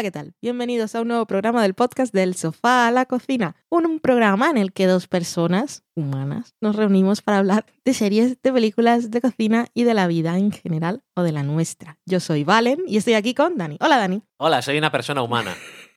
Hola, ¿qué tal? Bienvenidos a un nuevo programa del podcast del sofá a la cocina. Un programa en el que dos personas humanas nos reunimos para hablar de series, de películas, de cocina y de la vida en general o de la nuestra. Yo soy Valen y estoy aquí con Dani. Hola, Dani. Hola, soy una persona humana.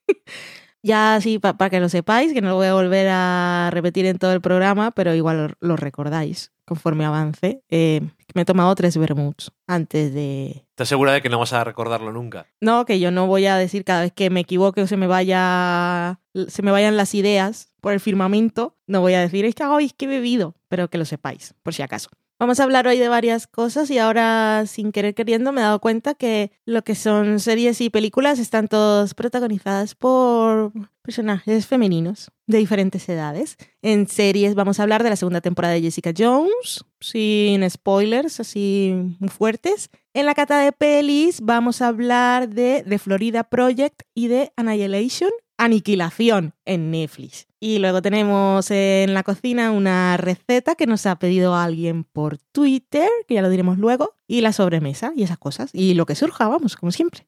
Ya así, para que lo sepáis, que no lo voy a volver a repetir en todo el programa, pero igual lo, recordáis conforme avance. Eh, me he tomado tres vermuts antes de... ¿Estás segura de que no vas a recordarlo nunca? No, que yo no voy a decir cada vez que me equivoque o se me vaya se me vayan las ideas por el firmamento, no voy a decir, es que, hoy es que he bebido, pero que lo sepáis, por si acaso. Vamos a hablar hoy de varias cosas y ahora, sin querer queriendo, me he dado cuenta que lo que son series y películas están todas protagonizadas por personajes femeninos de diferentes edades. En series vamos a hablar de la segunda temporada de Jessica Jones, sin spoilers así muy fuertes. En la cata de pelis vamos a hablar de The Florida Project y de Annihilation, Aniquilación en Netflix. Y luego tenemos en la cocina una receta que nos ha pedido alguien por Twitter, que ya lo diremos luego, y la sobremesa y esas cosas. Y lo que surja, vamos, como siempre.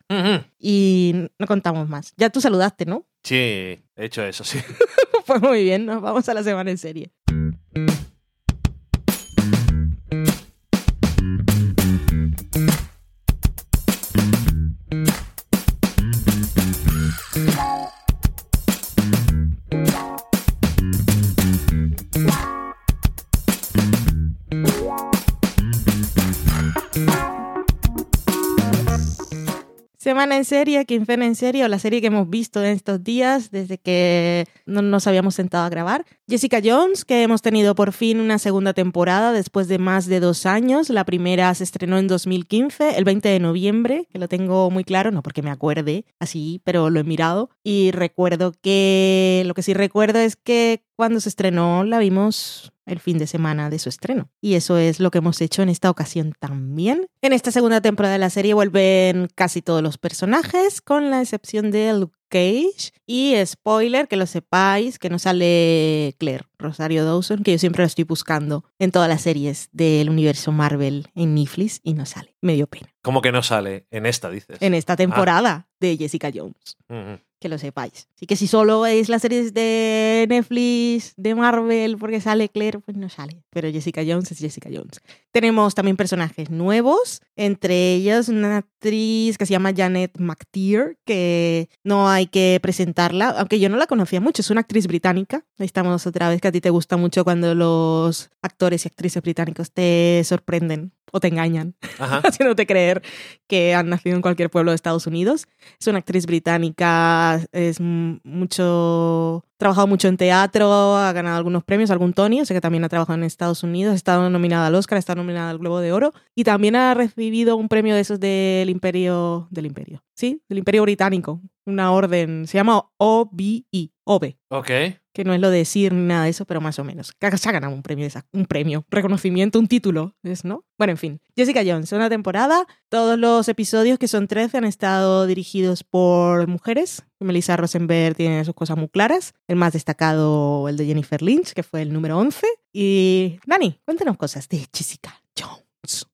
Y no contamos más. Ya tú saludaste, ¿no? Sí, he hecho eso, sí. pues muy bien, nos vamos a la semana en serie. Semana en serie, quincena en serie o la serie que hemos visto en estos días desde que no nos habíamos sentado a grabar. Jessica Jones, que hemos tenido por fin una segunda temporada después de más de dos años. La primera se estrenó en 2015, el 20 de noviembre, que lo tengo muy claro, no porque me acuerde así, pero lo he mirado. Y recuerdo que, lo que sí recuerdo es que cuando se estrenó la vimos el fin de semana de su estreno. Y eso es lo que hemos hecho en esta ocasión también. En esta segunda temporada de la serie vuelven casi todos los personajes, con la excepción de Luke Cage. Y spoiler, que lo sepáis, que no sale Claire, Rosario Dawson, que yo siempre la estoy buscando en todas las series del universo Marvel en Netflix y no sale. Me dio pena. ¿Cómo que no sale? En esta, dices. En esta temporada de Jessica Jones que lo sepáis. Así que si solo veis las series de Netflix, de Marvel, porque sale Claire, pues no sale. Pero Jessica Jones es Jessica Jones. Tenemos también personajes nuevos, entre ellos una actriz que se llama Janet McTeer, que no hay que presentarla, aunque yo no la conocía mucho, es una actriz británica. Ahí estamos otra vez, que a ti te gusta mucho cuando los actores y actrices británicos te sorprenden o te engañan, haciéndote creer que han nacido en cualquier pueblo de Estados Unidos. Es una actriz británica, es mucho, ha trabajado mucho en teatro, ha ganado algunos premios, algún Tony, o sea que también ha trabajado en Estados Unidos, ha estado nominada al Oscar, ha estado nominada al Globo de Oro y también ha recibido un premio de esos del Imperio, del Imperio, ¿sí? Del Imperio Británico, una orden, se llama OBE, OB. Ok que no es lo de decir ni nada de eso, pero más o menos. Se ha ganado un premio, un premio, reconocimiento, un título, ¿es, ¿no? Bueno, en fin. Jessica Jones, una temporada. Todos los episodios, que son 13, han estado dirigidos por mujeres. Melissa Rosenberg tiene sus cosas muy claras. El más destacado, el de Jennifer Lynch, que fue el número 11. Y Dani, cuéntanos cosas de Jessica Jones.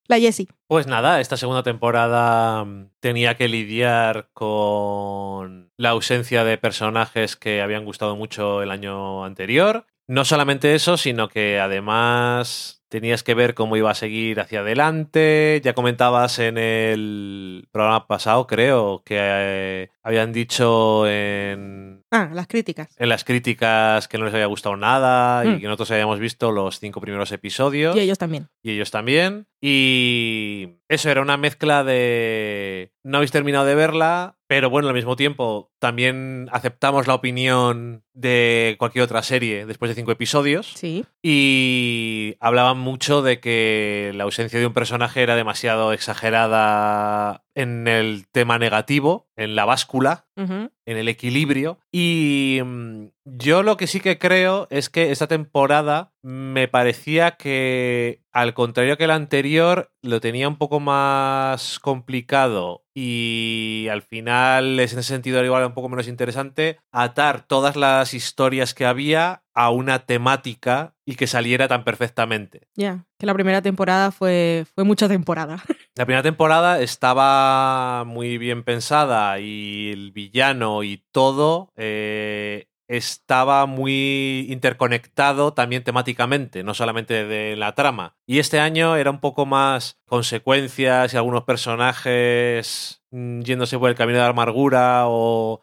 La Jessie. Pues nada, esta segunda temporada mm, tenía que lidiar con la ausencia de personajes que habían gustado mucho el año anterior. No solamente eso, sino que además tenías que ver cómo iba a seguir hacia adelante. Ya comentabas en el programa pasado, creo, que eh, habían dicho en... Ah, las críticas. En las críticas que no les había gustado nada y mm. que nosotros habíamos visto los cinco primeros episodios. Y ellos también. Y ellos también. Y eso era una mezcla de... No habéis terminado de verla, pero bueno, al mismo tiempo también aceptamos la opinión de cualquier otra serie después de cinco episodios. Sí. Y hablaban mucho de que la ausencia de un personaje era demasiado exagerada en el tema negativo, en la báscula, en el equilibrio. Y mm, yo lo que sí que creo es que esta temporada me parecía que, al contrario que la anterior, lo tenía un poco más complicado y al final es en ese sentido igual un poco menos interesante atar todas las historias que había a una temática y que saliera tan perfectamente. Ya, que la primera temporada fue, fue mucha temporada. La primera temporada estaba muy bien pensada y el villano y todo eh, estaba muy interconectado también temáticamente, no solamente de la trama. Y este año era un poco más consecuencias y algunos personajes mm, yéndose por el camino de la amargura o,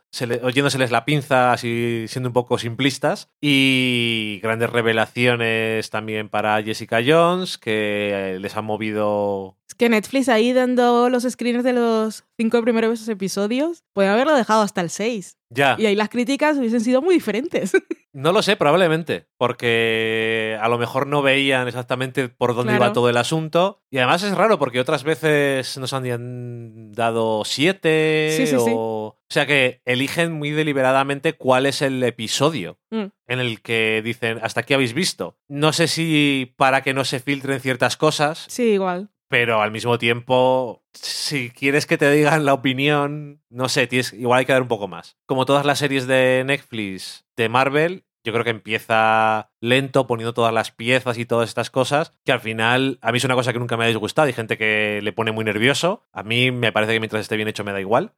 yéndoseles la pinza, así siendo un poco simplistas. Y grandes revelaciones también para Jessica Jones, que les ha movido es que Netflix ahí dando los screens de los cinco primeros episodios, puede haberlo dejado hasta el 6. Ya. Y ahí las críticas hubiesen sido muy diferentes. No lo sé, probablemente, porque a lo mejor no veían exactamente por dónde iba todo el asunto. Y además es raro porque otras veces nos han dado siete sí, sí, o... Sí. O sea que eligen muy deliberadamente cuál es el episodio Mm. en el que dicen hasta aquí habéis visto. No sé si para que no se filtren ciertas cosas, Sí, igual. Pero al mismo tiempo, si quieres que te digan la opinión, no sé, tienes, igual hay que dar un poco más. Como todas las series de Netflix de Marvel, yo creo que empieza lento, poniendo todas las piezas y todas estas cosas, que al final a mí es una cosa que nunca me ha disgustado. Hay gente que le pone muy nervioso. A mí me parece que mientras esté bien hecho me da igual.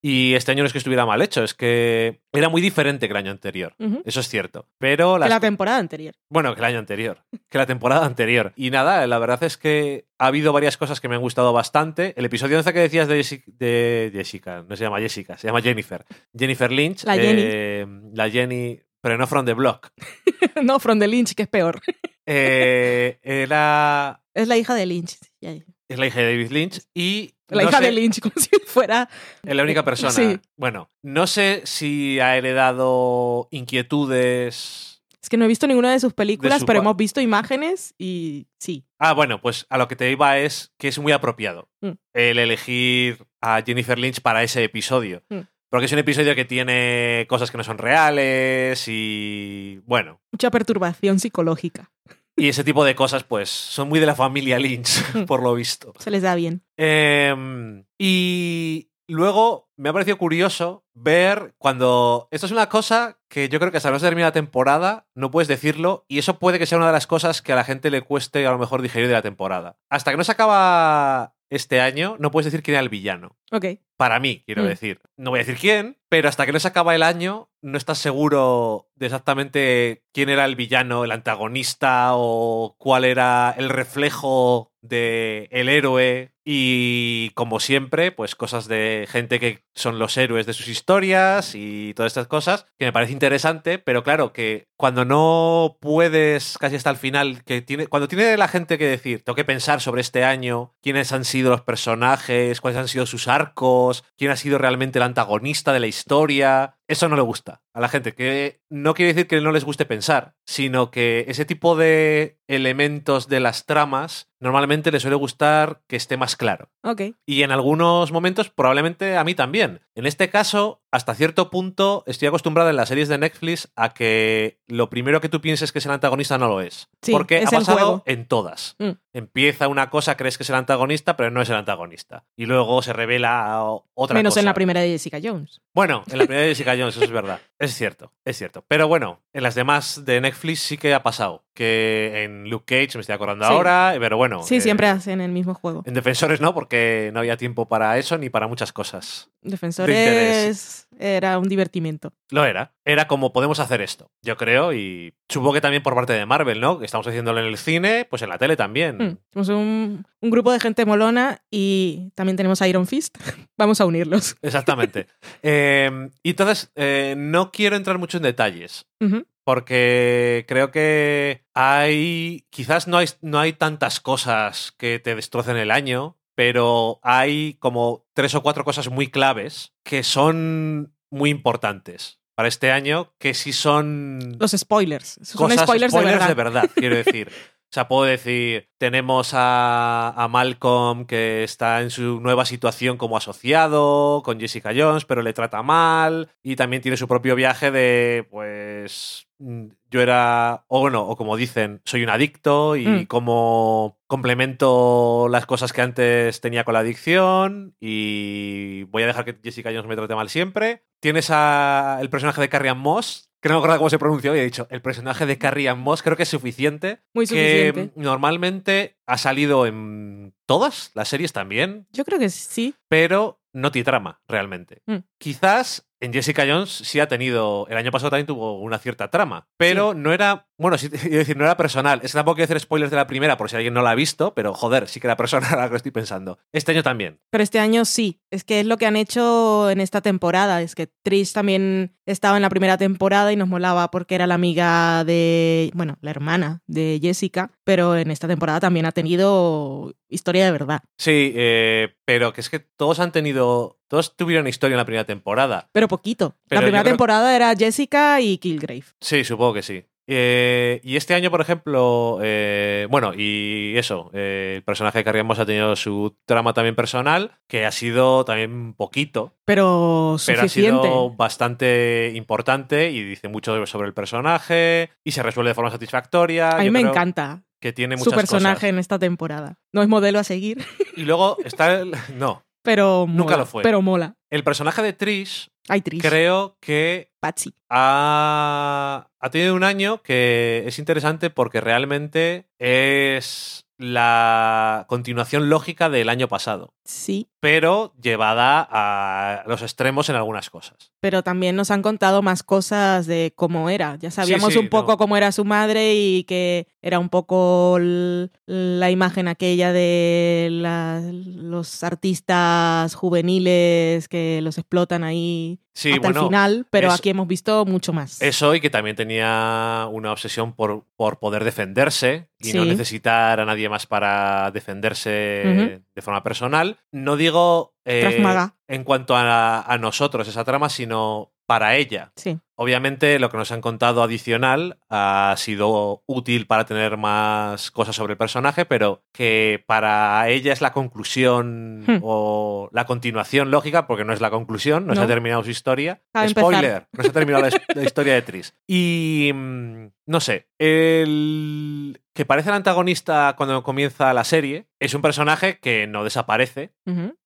Y este año no es que estuviera mal hecho, es que era muy diferente que el año anterior. Eso es cierto. Pero Que la temporada anterior. bueno, que el año anterior, que la temporada anterior. Y nada, la verdad es que ha habido varias cosas que me han gustado bastante. El episodio 11 que decías de Jessica, de Jessica, no se llama Jessica, se llama Jennifer. Jennifer Lynch. La Jenny. eh, la Jenny, pero no from the block. no, From the Lynch, que es peor. Eh, era, Es la hija de Lynch. Ya es la hija de David Lynch y... La no hija sé- de Lynch, como si fuera. Es la única persona. Sí. Bueno, no sé si ha heredado inquietudes Es que no he visto ninguna de sus películas, su pero hemos visto imágenes y sí. Ah, bueno, pues a lo que te iba es que es muy apropiado Mm. el elegir a Jennifer Lynch para ese episodio. Mm. Porque es un episodio que tiene cosas que no son reales y. Bueno. Mucha perturbación psicológica. Y ese tipo de cosas, pues, son muy de la familia Lynch, por lo visto. Se les da bien. Em, y luego me ha parecido curioso ver cuando. Esto es una cosa que yo creo que hasta no se termina la temporada, no puedes decirlo, y eso puede que sea una de las cosas que a la gente le cueste a lo mejor digerir de la temporada. Hasta que no se acaba este año, no puedes decir quién era el villano. Ok. Para mí, quiero Mm. decir. No voy a decir quién, pero hasta que no se acaba el año, no estás seguro de exactamente quién era el villano, el antagonista o cuál era el reflejo de el héroe. Y como siempre, pues cosas de gente que son los héroes de sus historias y todas estas cosas, que me parece interesante, pero claro, que cuando no puedes casi hasta el final, que tiene, cuando tiene la gente que decir, tengo que pensar sobre este año, quiénes han sido los personajes, cuáles han sido sus arcos, quién ha sido realmente el antagonista de la historia, eso no le gusta a la gente, que no quiere decir que no les guste pensar, sino que ese tipo de elementos de las tramas normalmente les suele gustar que esté más claro. Ok. Y en algunos momentos probablemente a mí también. En este caso, hasta cierto punto, estoy acostumbrado en las series de Netflix a que lo primero que tú pienses que es el antagonista no lo es. Sí, porque es ha pasado en todas. Mm. Empieza una cosa, crees que es el antagonista, pero no es el antagonista. Y luego se revela otra Menos cosa. en la primera de Jessica Jones. Bueno, en la primera de Jessica Eso es verdad. Es cierto, es cierto. Pero bueno, en las demás de Netflix sí que ha pasado. Que en Luke Cage me estoy acordando Sí. ahora, pero bueno. Sí, eh, siempre hacen el mismo juego. En Defensores no, porque no había tiempo para eso ni para muchas cosas. Defensores era un divertimiento. Lo era. Era como podemos hacer esto, yo creo, y supongo que también por parte de Marvel, ¿no? Que estamos haciéndolo en el cine, pues en la tele también. Mm, Somos un, un grupo de gente molona y también tenemos a Iron Fist. Vamos a unirlos. Exactamente. Eh, y entonces, eh, no quiero entrar mucho en detalles. Ujú. Porque creo que hay. Quizás no hay, no hay tantas cosas que te destrocen el año, pero hay como tres o cuatro cosas muy claves que son muy importantes para este año, que sí son Los spoilers. Son cosas, spoilers, de verdad. quiero decir. O sea, puedo decir, tenemos a, a Malcolm que está en su nueva situación como asociado con Jessica Jones, pero le trata mal y también tiene su propio viaje de, pues, mm, yo era, o bueno, o como dicen, soy un adicto y Mm. como complemento las cosas que antes tenía con la adicción y voy a dejar que Jessica Jones me trate mal siempre. Tienes a el personaje de Carrie Ann Moss, que no me acuerdo cómo se pronunció, y he dicho, el personaje de Carrie Ann Moss creo que es suficiente. Muy que suficiente. normalmente ha salido en todas las series también, Yo creo que sí. pero no tiene trama realmente. Mm. Quizás en Jessica Jones sí ha tenido, el año pasado también tuvo una cierta trama, pero no era, bueno, sí, decir, no era personal. Es que tampoco quiero hacer spoilers de la primera por si alguien no la ha visto, pero joder, sí que era personal ahora que lo estoy pensando. Este año también. Pero este año sí. Es que es lo que han hecho en esta temporada. Es que Trish también estaba en la primera temporada y nos molaba porque era la amiga de, bueno, la hermana de Jessica, pero en esta temporada también ha tenido historia de verdad. Sí, eh, pero que es que todos han tenido, todos tuvieron historia en la primera temporada. Pero poquito. Pero la primera creo- temporada era Jessica y Kilgrave. Sí, supongo que sí. Eh, y este año, por ejemplo, eh, bueno, y eso, eh, el personaje de Carrie Moss ha tenido su trama también personal, que ha sido también poquito, Pero pero ha sido bastante importante y dice mucho sobre el personaje y se resuelve de forma satisfactoria. A mí Yo me encanta Que tiene su personaje cosas. en esta temporada. No es modelo a seguir, Y luego está el, no, pero mola. Nunca lo fue. Pero mola. el personaje de Trish Ay, Trish. creo que Patsy. ha, ha tenido un año que es interesante porque realmente es la continuación lógica del año pasado, Sí. Pero llevada a los extremos en algunas cosas. pero también nos han contado más cosas de cómo era. Ya sabíamos sí, un poco no. cómo era su madre y que era un poco la imagen aquella de la- los artistas juveniles que los explotan ahí Sí, hasta bueno, el final, pero eso- aquí hemos visto mucho más. Eso y que también tenía una obsesión por, por poder defenderse y no necesitar a nadie más para defenderse. De forma personal. No digo eh, en cuanto a, a nosotros esa trama, sino para ella. Sí, Obviamente lo que nos han contado adicional ha sido útil para tener más cosas sobre el personaje, pero que para ella es la conclusión Hmm. o la continuación lógica, porque no es la conclusión, no, se ha terminado su historia. A empezar. Spoiler, no se ha terminado la, la historia de Tris. Y mm, no sé, el que parece el antagonista cuando comienza la serie es un personaje que no desaparece,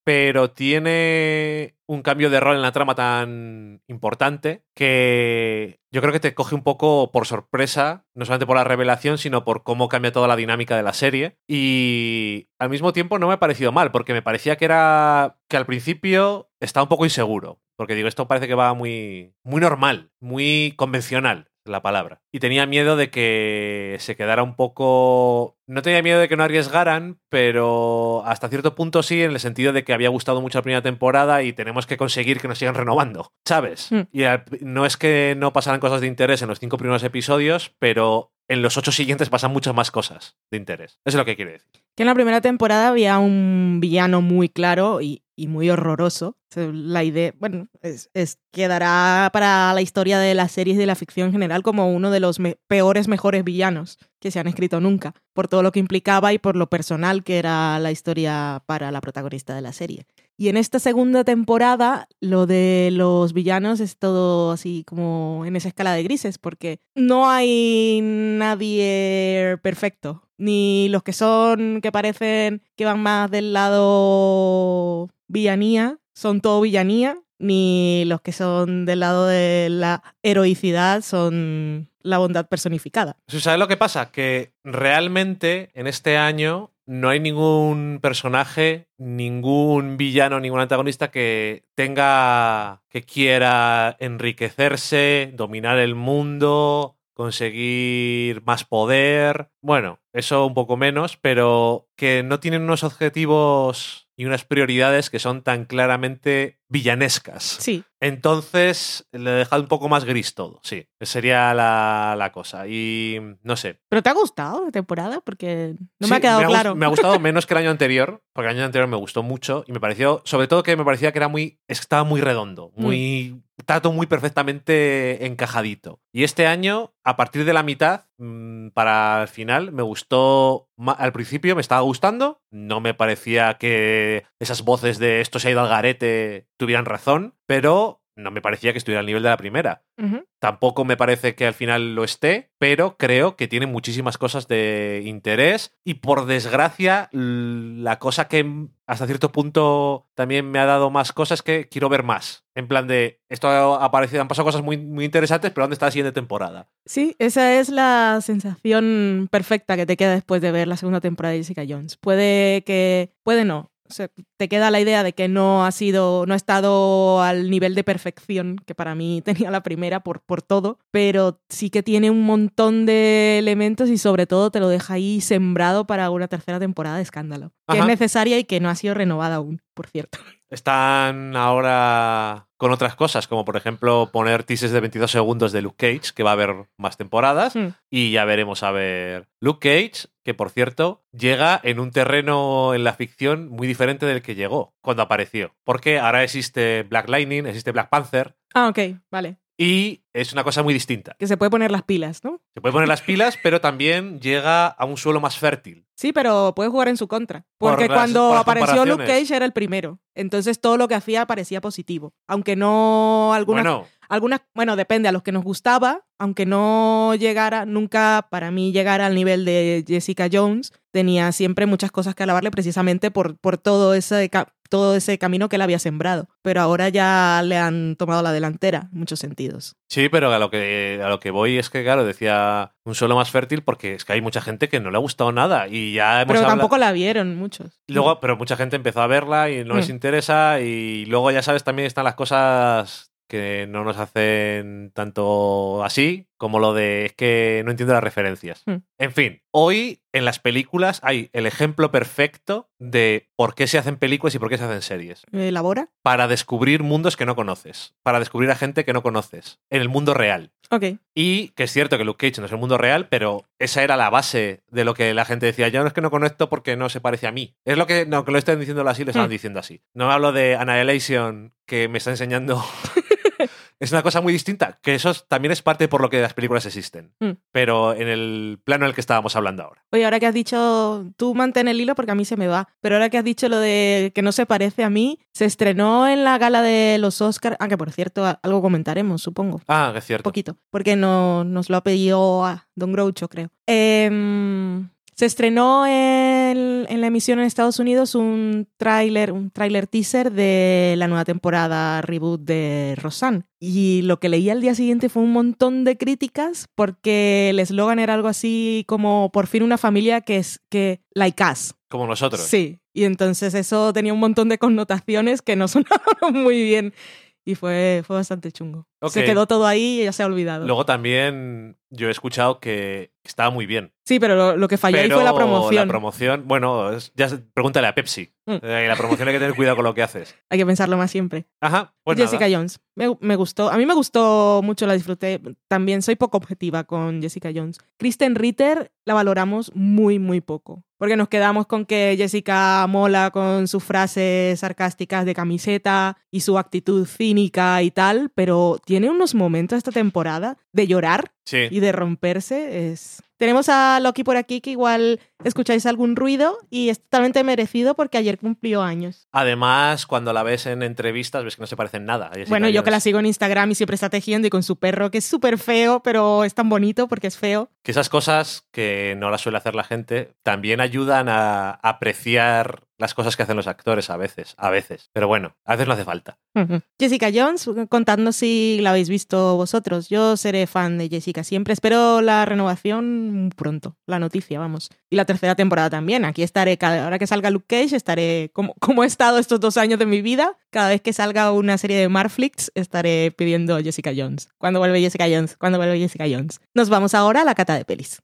pero tiene un cambio de rol en la trama tan importante que yo creo que te coge un poco por sorpresa, no solamente por la revelación, sino por cómo cambia toda la dinámica de la serie. Y al mismo tiempo no me ha parecido mal, porque me parecía que era que al principio estaba un poco inseguro, porque digo, esto parece que va muy, muy normal, muy convencional la palabra. Y tenía miedo de que se quedara un poco... No tenía miedo de que no arriesgaran, pero hasta cierto punto sí, en el sentido de que había gustado mucho la primera temporada y tenemos que conseguir que nos sigan renovando, ¿sabes? Mm. Y no es que no pasaran cosas de interés en los cinco primeros episodios, pero en los ocho siguientes pasan muchas más cosas de interés. Eso es lo que quiere decir. Que en la primera temporada había un villano muy claro y, y muy horroroso. La idea, bueno, es, quedará para la historia de las series de la ficción en general como uno de los peores, mejores villanos que se han escrito nunca, por todo lo que implicaba y por lo personal que era la historia para la protagonista de la serie. Y en esta segunda temporada, lo de los villanos es todo así como en esa escala de grises, porque no hay nadie perfecto. Ni los que son, que parecen que van más del lado villanía, son todo villanía, ni los que son del lado de la heroicidad son la bondad personificada. ¿Sabes lo que pasa? Que realmente en este año no hay ningún personaje, ningún villano, ningún antagonista que tenga, que quiera enriquecerse, dominar el mundo, conseguir más poder. Bueno, eso un poco menos, pero que no tienen unos objetivos y unas prioridades que son tan claramente villanescas. Sí, Entonces le he dejado un poco más gris todo, sí. Sería la, la cosa. Y no sé. pero ¿te ha gustado la temporada? Porque no Sí, me ha quedado claro. Me ha gustado menos que el año anterior, porque el año anterior me gustó mucho y me pareció, sobre todo que me parecía que era muy, es que estaba muy redondo, Mm. muy, estaba todo muy perfectamente encajadito. Y este año, a partir de la mitad, mm, para el final, me gustó, al principio me estaba gustando, no me parecía que esas voces de esto se ha ido al garete tuvieran razón, pero no me parecía que estuviera al nivel de la primera. Tampoco me parece que al final lo esté, pero creo que tiene muchísimas cosas de interés y por desgracia la cosa que hasta cierto punto también me ha dado más cosas que quiero ver más. En plan de, esto ha aparecido, han pasado cosas muy, muy interesantes, pero ¿dónde está la siguiente temporada? Sí, esa es la sensación perfecta que te queda después de ver la segunda temporada de Jessica Jones. Puede que, puede no, te queda la idea de que no ha sido, no ha estado al nivel de perfección que para mí tenía la primera por, por todo, pero sí que tiene un montón de elementos y sobre todo te lo deja ahí sembrado para una tercera temporada de escándalo, que es necesaria y que no ha sido renovada aún, por cierto. Están ahora con otras cosas, como por ejemplo poner teasers de 22 segundos de Luke Cage, que va a haber más temporadas, hmm. y ya veremos a ver Luke Cage, que por cierto llega en un terreno en la ficción muy diferente del que llegó cuando apareció, porque ahora existe Black Lightning, existe Black Panther. Ah, ok, vale. Y es una cosa muy distinta. Que se puede poner las pilas, ¿no? Se puede poner las pilas, pero también llega a un suelo más fértil. Sí, pero puede jugar en su contra. Porque cuando apareció Luke Cage era el primero. Entonces todo lo que hacía parecía positivo. Aunque no algunas, bueno. Algunas, bueno, depende a los que nos gustaba, aunque no llegara, nunca para mí llegara al nivel de Jessica Jones, tenía siempre muchas cosas que alabarle precisamente por, por todo ese todo ese camino que él había sembrado. Pero ahora ya le han tomado la delantera en muchos sentidos. Sí, pero a lo que, a lo que voy es que, claro, decía un suelo más fértil porque es que hay mucha gente que no le ha gustado nada y ya Pero tampoco la vieron muchos. Luego, pero mucha gente empezó a verla y no les mm. interesa y luego ya sabes también están las cosas que no nos hacen tanto así como lo de es que no entiendo las referencias. Hmm. En fin, hoy en las películas hay el ejemplo perfecto de por qué se hacen películas y por qué se hacen series. ¿Elabora? Para descubrir mundos que no conoces, para descubrir a gente que no conoces, en el mundo real. Ok. Y que es cierto que Luke Cage no es el mundo real, pero esa era la base de lo que la gente decía. Yo no es que no conecto porque no se parece a mí. Es lo que, no, que lo estén diciendo así, lo están hmm. diciendo así. No hablo de Annihilation, que me está enseñando es una cosa muy distinta, que eso también es parte por lo que las películas existen, mm. pero en el plano en el que estábamos hablando ahora. Oye, ahora que has dicho, tú mantén el hilo porque a mí se me va, pero ahora que has dicho lo de que no se parece a mí, se estrenó en la gala de los Oscars, ah, que por cierto, algo comentaremos, supongo. Ah, que es cierto. Poquito, porque no, nos lo ha pedido a Don Groucho, creo. Eh, se estrenó en, la emisión en Estados Unidos un tráiler, un tráiler teaser de la nueva temporada reboot de Rosanne. Y lo que leí al día siguiente fue un montón de críticas porque el eslogan era algo así como por fin una familia que es que like us. Como nosotros. Sí. Y entonces eso tenía un montón de connotaciones que no sonaban muy bien y fue, fue bastante chungo. Se quedó todo ahí y ya se ha olvidado. Luego también yo he escuchado que estaba muy bien. Sí, pero lo, que falló ahí fue la promoción. La promoción, bueno, ya pregúntale a Pepsi. Mm. Eh, la promoción hay que tener cuidado con lo que haces. Hay que pensarlo más siempre. Ajá. Pues Jessica Jones. Me, gustó. A mí me gustó mucho, la disfruté. También soy poco objetiva con Jessica Jones. Kristen Ritter la valoramos muy, muy poco. Porque nos quedamos con que Jessica mola con sus frases sarcásticas de camiseta y su actitud cínica y tal, pero tiene unos momentos esta temporada de llorar y de romperse. Es... Tenemos a Loki por aquí que igual escucháis algún ruido y es totalmente merecido porque ayer cumplió años. Además, cuando la ves en entrevistas ves que no se parecen nada. bueno, yo que la sigo en Instagram y siempre está tejiendo y con su perro que es súper feo, pero es tan bonito porque es feo. Que esas cosas que no las suele hacer la gente también ayudan a apreciar las cosas que hacen los actores a veces, a veces. Pero bueno, a veces no hace falta. Jessica Jones, contadnos si la habéis visto vosotros. Yo seré fan de Jessica siempre. Espero la renovación pronto, la noticia, vamos. Y la tercera temporada también. Aquí estaré, cada hora que salga Luke Cage, estaré como, como he estado estos dos años de mi vida. Cada vez que salga una serie de Marflix, estaré pidiendo Jessica Jones. ¿Cuándo vuelve Jessica Jones? ¿Cuándo vuelve Jessica Jones? Nos vamos ahora a la cata de pelis.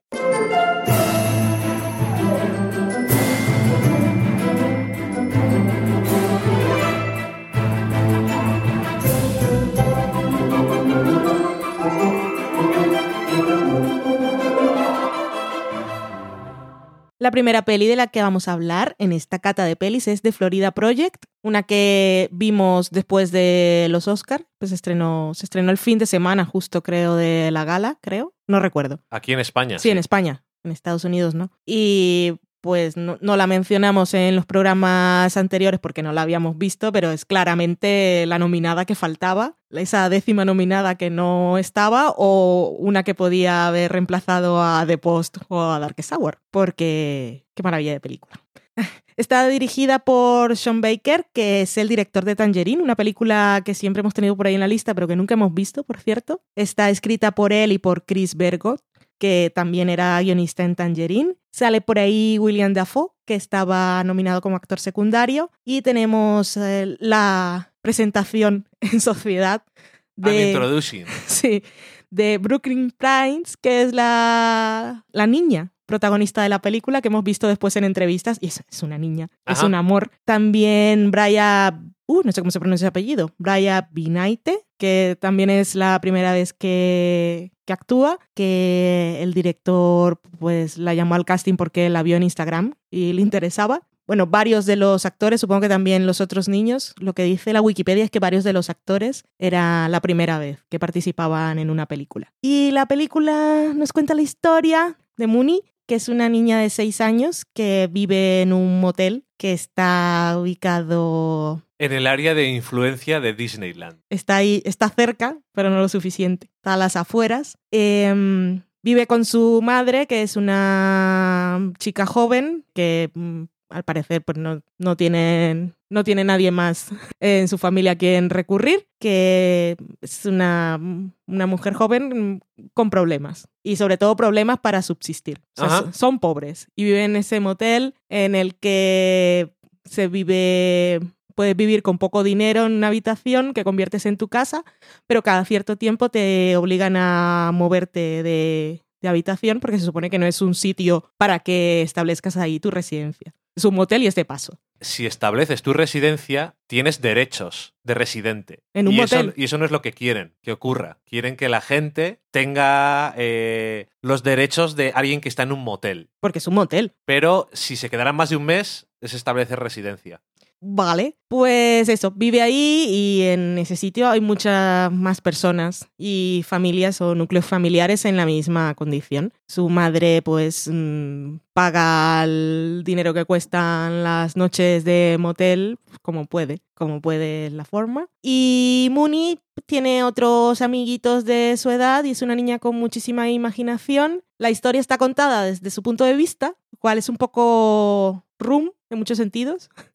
La primera peli de la que vamos a hablar en esta cata de pelis es de Florida Project, una que vimos después de los Oscars, pues estrenó, se estrenó el fin de semana justo creo de la gala, creo, no recuerdo. Aquí en España. Sí, en España, en Estados Unidos, ¿no? Y pues no, la mencionamos en los programas anteriores porque no la habíamos visto, pero es claramente la nominada que faltaba, esa décima nominada que no estaba o una que podía haber reemplazado a The Post o a Dark Hour, porque qué maravilla de película. Está dirigida por Sean Baker, que es el director de Tangerine, una película que siempre hemos tenido por ahí en la lista, pero que nunca hemos visto, por cierto. Está escrita por él y por Chris Bergot, que también era guionista en Tangerine. Sale por ahí William Dafoe, que estaba nominado como actor secundario. Y tenemos eh, la presentación en sociedad de... Sí, de Brooklyn Prince, que es la, la niña protagonista de la película que hemos visto después en entrevistas, y es, es una niña, es un amor. También Brian, uh, no sé cómo se pronuncia su apellido, Brian Binaite, que también es la primera vez que, que actúa, que el director pues la llamó al casting porque la vio en Instagram y le interesaba. Bueno, varios de los actores, supongo que también los otros niños, lo que dice la Wikipedia es que varios de los actores era la primera vez que participaban en una película. Y la película nos cuenta la historia de Mooney, que es una niña de seis años que vive en un motel que está ubicado... En el área de influencia de Disneyland. Está ahí, está cerca, pero no lo suficiente. Está a las afueras. Em, vive con su madre, que es una chica joven que mm, al parecer pues no, no, tiene, no tiene nadie más en su familia a quien recurrir, que es una, una mujer joven con problemas y sobre todo problemas para subsistir. son pobres y viven en ese motel en el que se vive puedes vivir con poco dinero en una habitación que conviertes en tu casa, pero cada cierto tiempo te obligan a moverte de, de habitación porque se supone que no es un sitio para que establezcas ahí tu residencia es un motel y es de paso. Si estableces tu residencia, tienes derechos de residente. En un y motel. Eso, y eso no es lo que quieren que ocurra. Quieren que la gente tenga eh, los derechos de alguien que está en un motel. Porque es un motel. Pero si se quedarán más de un mes, es establecer residencia. Vale, pues eso, vive ahí y en ese sitio hay muchas más personas y familias o núcleos familiares en la misma condición. Su madre pues mm, paga el dinero que cuestan las noches de motel como puede, como puede la forma. Y Mooney tiene otros amiguitos de su edad y es una niña con muchísima imaginación. La historia está contada desde su punto de vista, cual es un poco room en muchos sentidos.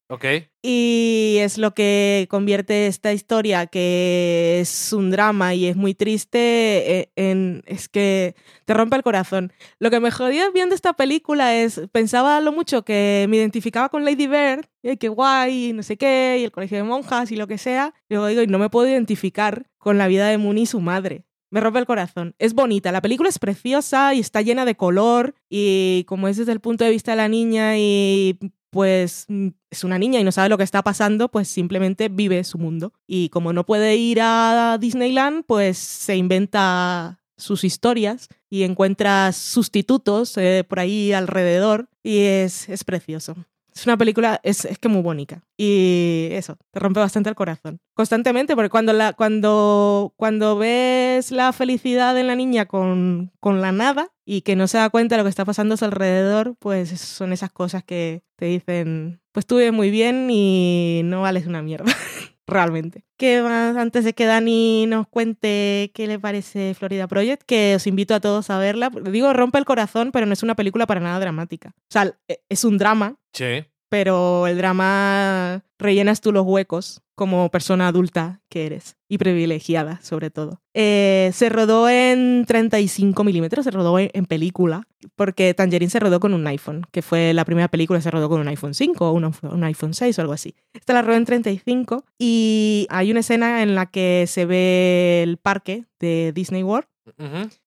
Y es lo que convierte esta historia, que es un drama y es muy triste, e, en, es que te rompe el corazón. Lo que me jodía viendo esta película es, pensaba lo mucho que me identificaba con Lady Bird, y qué guay, y no sé qué, y el colegio de monjas y lo que sea. Y luego digo, y no me puedo identificar con la vida de Mooney y su madre me rompe el corazón. Es bonita, la película es preciosa y está llena de color y como es desde el punto de vista de la niña y pues es una niña y no sabe lo que está pasando, pues simplemente vive su mundo. Y como no puede ir a Disneyland, pues se inventa sus historias y encuentra sustitutos eh, por ahí alrededor y es, es precioso. Es una película, es, es, que muy bonita. Y eso, te rompe bastante el corazón. Constantemente, porque cuando, la, cuando, cuando ves la felicidad en la niña con, con la nada y que no se da cuenta de lo que está pasando a su alrededor, pues son esas cosas que te dicen, pues estuve muy bien y no vales una mierda. realmente. ¿Qué más? Antes de que Dani nos cuente qué le parece Florida Project, que os invito a todos a verla. Digo, rompe el corazón, pero no es una película para nada dramática. O sea, e, es un drama. Sí pero el drama rellenas tú los huecos como persona adulta que eres y privilegiada sobre todo. Eh, se rodó en 35 milímetros, se rodó en, película, porque Tangerine se rodó con un iPhone, que fue la primera película se rodó con un iPhone 5 o un, un iPhone 6 o algo así. Esta la rodó en 35 y hay una escena en la que se ve el parque de Disney World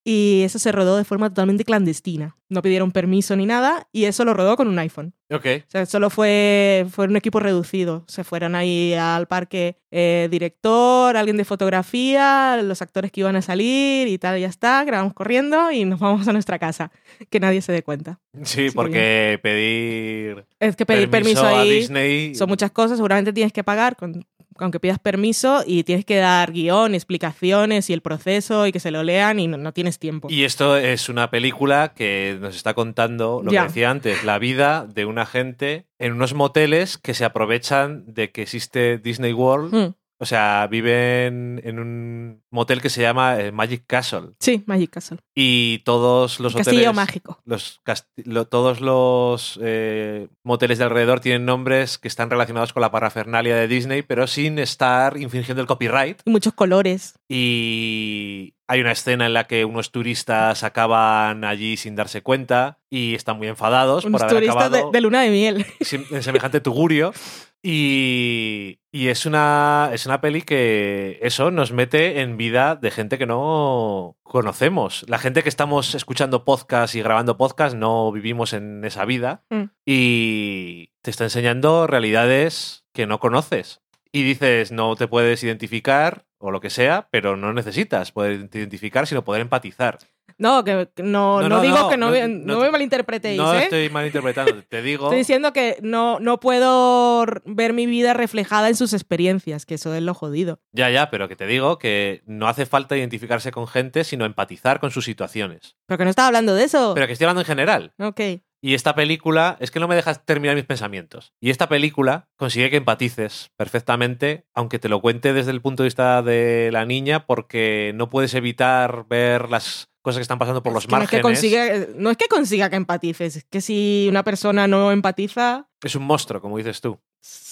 y eso se rodó de forma totalmente clandestina. No pidieron permiso ni nada y eso lo rodó con un iPhone. Ok. O sea, solo fue, fue un equipo reducido. Se fueron ahí al parque eh, director, alguien de fotografía, los actores que iban a salir y tal, ya está. Grabamos corriendo y nos vamos a nuestra casa. Que nadie se dé cuenta. Sí, porque pedir. Es que pedir permiso, ahí. Son muchas cosas. Seguramente tienes que pagar con aunque pidas permiso y tienes que dar guion, explicaciones y el proceso y que se lo lean y no, tienes tiempo. Y esto es una película que nos está contando, lo que decía antes, la vida de una gente en unos moteles que se aprovechan de que existe Disney World. Mm. O sea, viven en un motel que se llama eh, Magic Castle. Sí, Magic Castle. Y todos los Castillo mágico. Los todos los eh, moteles de alrededor tienen nombres que están relacionados con la parafernalia de Disney, pero sin estar infringiendo el copyright. Y muchos colores. Y hay una escena en la que unos turistas acaban allí sin darse cuenta y están muy enfadados por haber turistas de, de, luna de miel. En semejante tugurio. Y, es, una, es una peli que eso nos mete en vida de gente que no conocemos. La gente que estamos escuchando podcast y grabando podcast no vivimos en esa vida mm. y te está enseñando realidades que no conoces. Y dices, no te puedes identificar o lo que sea, pero no necesitas poder identificar, sino poder empatizar. No, que no, no, digo que no, no, me malinterpretéis. No ¿eh? estoy malinterpretando, te digo. Estoy diciendo que no, no puedo ver mi vida reflejada en sus experiencias, que eso es lo jodido. Ya, ya, pero que te digo que no hace falta identificarse con gente, sino empatizar con sus situaciones. Pero que no estaba hablando de eso. Pero que estoy hablando en general. Ok. Y esta película es que no me dejas terminar mis pensamientos. Y esta película consigue que empatices perfectamente, aunque te lo cuente desde el punto de vista de la niña, porque no puedes evitar ver las cosas que están pasando por los márgenes. No es, que no es que consiga que empatices, es que si una persona no empatiza... Es un monstruo, como dices tú.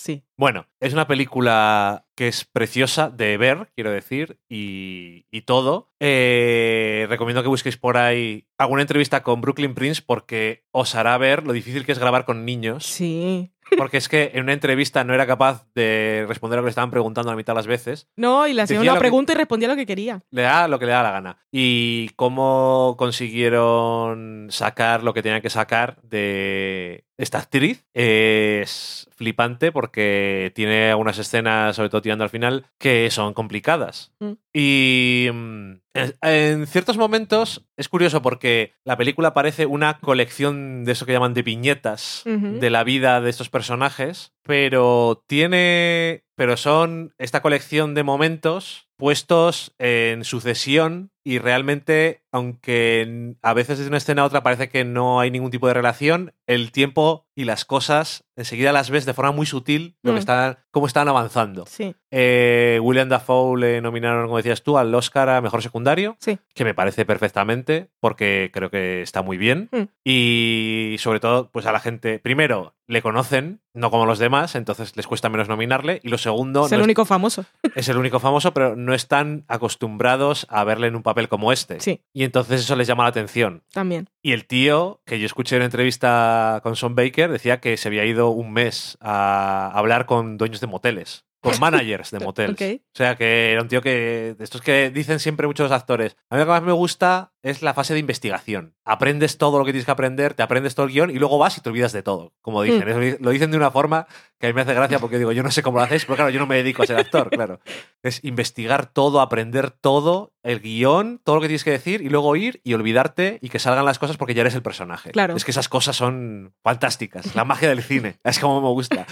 Sí. Bueno, es una película que es preciosa de ver, quiero decir, y, y todo. Eh, recomiendo que busquéis por ahí alguna entrevista con Brooklyn Prince porque os hará ver lo difícil que es grabar con niños. Sí. Porque es que en una entrevista no era capaz de responder a lo que le estaban preguntando a la mitad de las veces. No, y le hacía una pregunta y respondía lo que quería. Le da lo que le da la gana. Y cómo consiguieron sacar lo que tenían que sacar de esta actriz es flipante porque tiene algunas escenas, sobre todo tirando al final, que son complicadas. Mm. Y mm, en ciertos momentos es curioso porque la película parece una colección de eso que llaman de viñetas de la vida de estos personajes, pero tiene. Pero son esta colección de momentos puestos en sucesión y realmente, aunque a veces de una escena a otra parece que no hay ningún tipo de relación, el tiempo y las cosas enseguida las ves de forma muy sutil lo que mm. están, cómo están avanzando. Sí. Eh, William Dafoe le nominaron, como decías tú, al Oscar a Mejor Secundario, sí. que me parece perfectamente porque creo que está muy bien. Mm. Y sobre todo, pues a la gente, primero, le conocen, no como los demás, entonces les cuesta menos nominarle. Y lo segundo... Es el único famoso. Es el único famoso, pero no están acostumbrados a verle en un papel como este. Sí. Y entonces eso les llama la atención. También. Y el tío, que yo escuché en una entrevista con Son Baker, decía que se había ido un mes a hablar con dueños de moteles con managers de moteles. O sea, que era un tío que. De estos que dicen siempre muchos actores. A mí lo que más me gusta es la fase de investigación. Aprendes todo lo que tienes que aprender, te aprendes todo el guion y luego vas y te olvidas de todo. Como dicen. Mm. Lo dicen de una forma que a mí me hace gracia porque digo, yo no sé cómo lo hacéis, pero claro, yo no me dedico a ser actor, claro. Es investigar todo, aprender todo, el guion, todo lo que tienes que decir y luego ir y olvidarte y que salgan las cosas porque ya eres el personaje. Claro. Es que esas cosas son fantásticas. La magia del cine. Es como me gusta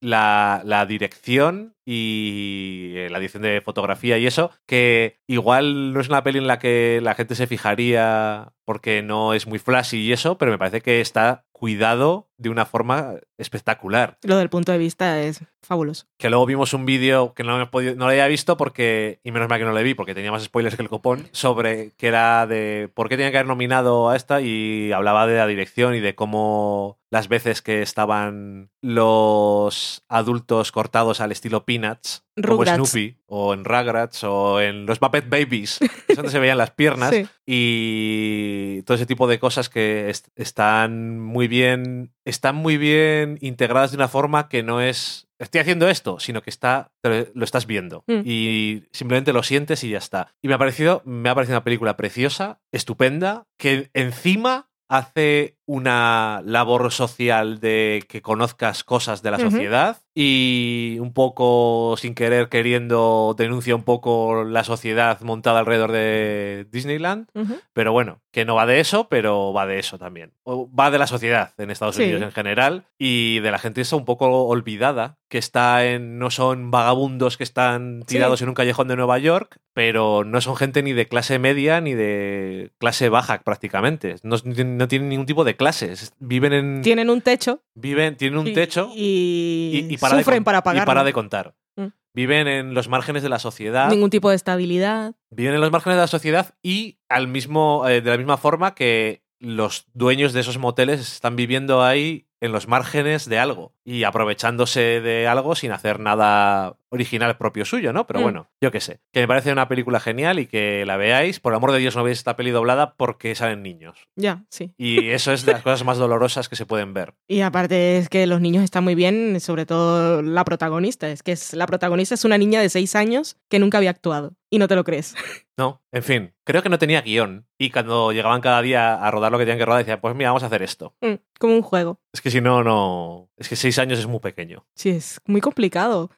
la, dirección y eh, la edición de fotografía y eso, que igual no es una peli en la que la gente se fijaría porque no es muy flashy y eso, pero me parece que está cuidado de una forma espectacular. Lo del punto de vista es fabuloso. Que luego vimos un vídeo que no, podido, no lo había visto porque, y menos mal que no lo vi porque tenía más spoilers que el copón, sobre que era de por qué tenía que haber nominado a esta y hablaba de la dirección y de cómo las veces que estaban los adultos cortados al estilo Peanuts, como Snoopy, o en Rugrats, o en los Puppet Babies, donde se veían las piernas, y todo ese tipo de cosas que están muy bien, están muy bien integradas de una forma que no es estoy haciendo esto, sino que está, lo estás viendo mm. y simplemente lo sientes y ya está. Y me ha parecido, me ha parecido una película preciosa, estupenda, que encima hace una labor social de que conozcas cosas de la sociedad y un poco sin querer queriendo denuncia un poco la sociedad montada alrededor de Disneyland, pero bueno, que no va de eso, pero va de eso también. O va de la sociedad en Estados Unidos en general y de la gente esa un poco olvidada, que está en no son vagabundos que están tirados en un callejón de Nueva York, pero no son gente ni de clase media ni de clase baja prácticamente. No, no tienen ningún tipo de clases. Viven en. Tienen un techo. Viven, tienen un techo. Y, para sufren para pagar. Y para de contar. Mm. Viven en los márgenes de la sociedad. Ningún tipo de estabilidad. Viven en los márgenes de la sociedad y al mismo, eh, de la misma forma que los dueños de esos moteles están viviendo ahí en los márgenes de algo y aprovechándose de algo sin hacer nada original propio suyo, ¿no? Pero mm. bueno, yo qué sé. Que me parece una película genial y que la veáis. Por amor de Dios, no veáis esta peli doblada porque salen niños. Ya, sí. Y eso es de las cosas más dolorosas que se pueden ver. Y aparte es que los niños están muy bien, sobre todo la protagonista. Es que es, la protagonista es una niña de seis años que nunca había actuado. Y no te lo crees. No, en fin, creo que no tenía guion. Y cuando llegaban cada día a rodar lo que tenían que rodar, decían, pues mira, vamos a hacer esto. Mm, como un juego. Es que si no, no. Es que seis años es muy pequeño. Sí, es muy complicado.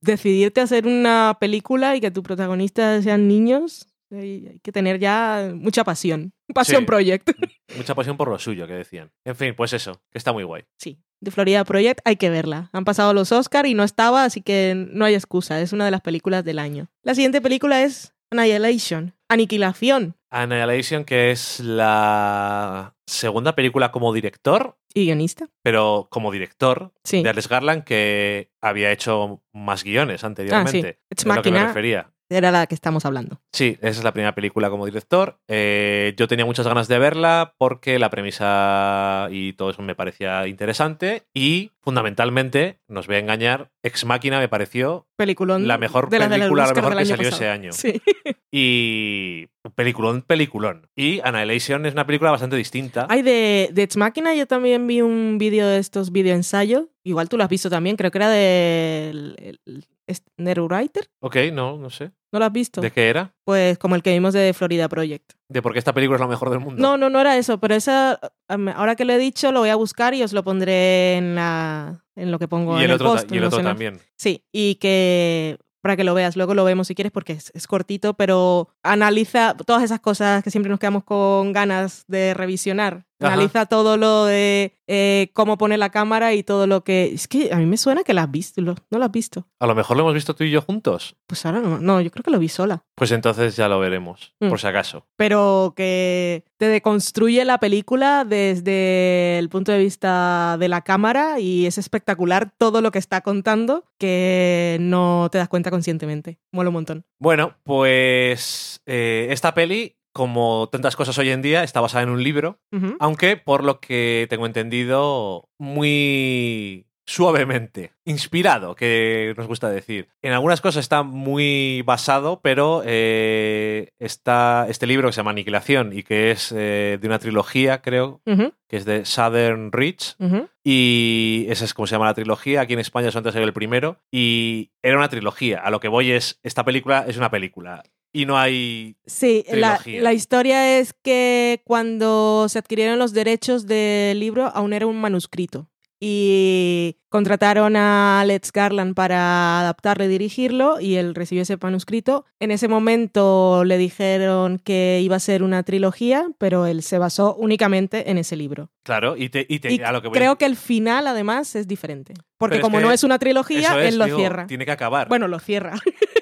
Decidirte a hacer una película y que tu protagonista sean niños, hay que tener ya mucha pasión. Pasión Project. Mucha pasión por lo suyo, que decían. En fin, pues eso, que está muy guay. Sí, de Florida Project hay que verla. Han pasado los Oscar y no estaba, así que no hay excusa. Es una de las películas del año. La siguiente película es Annihilation, Aniquilación. Annihilation, que es la segunda película como director. Y guionista. Pero como director de Alex Garland, que había hecho más guiones anteriormente. Ah, sí. lo que me refería era la que estamos hablando. Sí, esa es la primera película como director. Eh, yo tenía muchas ganas de verla porque la premisa y todo eso me parecía interesante y fundamentalmente, nos voy a engañar, Ex Máquina me pareció peliculón la mejor película la mejor que salió ese año. Sí. Y peliculón, peliculón. Y Annihilation es una película bastante distinta. Hay de, de Ex Máquina, yo también vi un vídeo de estos video ensayo. Igual tú lo has visto también, creo que era de Writer. Ok, no, no sé. ¿No lo has visto? ¿De qué era? Pues como el que vimos de Florida Project. ¿De por qué esta película es la mejor del mundo? No, no, no era eso, pero esa, ahora que lo he dicho, lo voy a buscar y os lo pondré en, la, en lo que pongo y en el, otro, post. Y el otro también. Sí, y que para que lo veas. Luego lo vemos si quieres porque es, cortito, pero analiza todas esas cosas que siempre nos quedamos con ganas de revisionar. Analiza todo lo de eh, cómo pone la cámara y todo lo que... Es que a mí me suena que la has visto, ¿no lo has visto? A lo mejor lo hemos visto tú y yo juntos. Pues ahora no, no yo creo que lo vi sola. Pues entonces ya lo veremos, mm. por si acaso. Pero que te deconstruye la película desde el punto de vista de la cámara y es espectacular todo lo que está contando que no te das cuenta conscientemente. Mola un montón. Bueno, pues eh, esta peli como tantas cosas hoy en día, está basada en un libro, aunque por lo que tengo entendido, muy suavemente, inspirado, que nos gusta decir. En algunas cosas está muy basado, pero eh, está este libro que se llama Aniquilación y que es eh, de una trilogía, creo, que es de Southern Reach. Y esa es como se llama la trilogía. Aquí en España solamente salió el primero. Y era una trilogía. A lo que voy es, esta película es una película y no hay. Sí, la, la, historia es que cuando se adquirieron los derechos del libro, aún era un manuscrito. Y contrataron a Alex Garland para adaptarlo y dirigirlo, y él recibió ese manuscrito. En ese momento le dijeron que iba a ser una trilogía, pero él se basó únicamente en ese libro. Claro, y, te, y, a lo que creo que el final, además, es diferente. Porque como no es una trilogía, él lo cierra. Tiene que acabar. Bueno, lo cierra.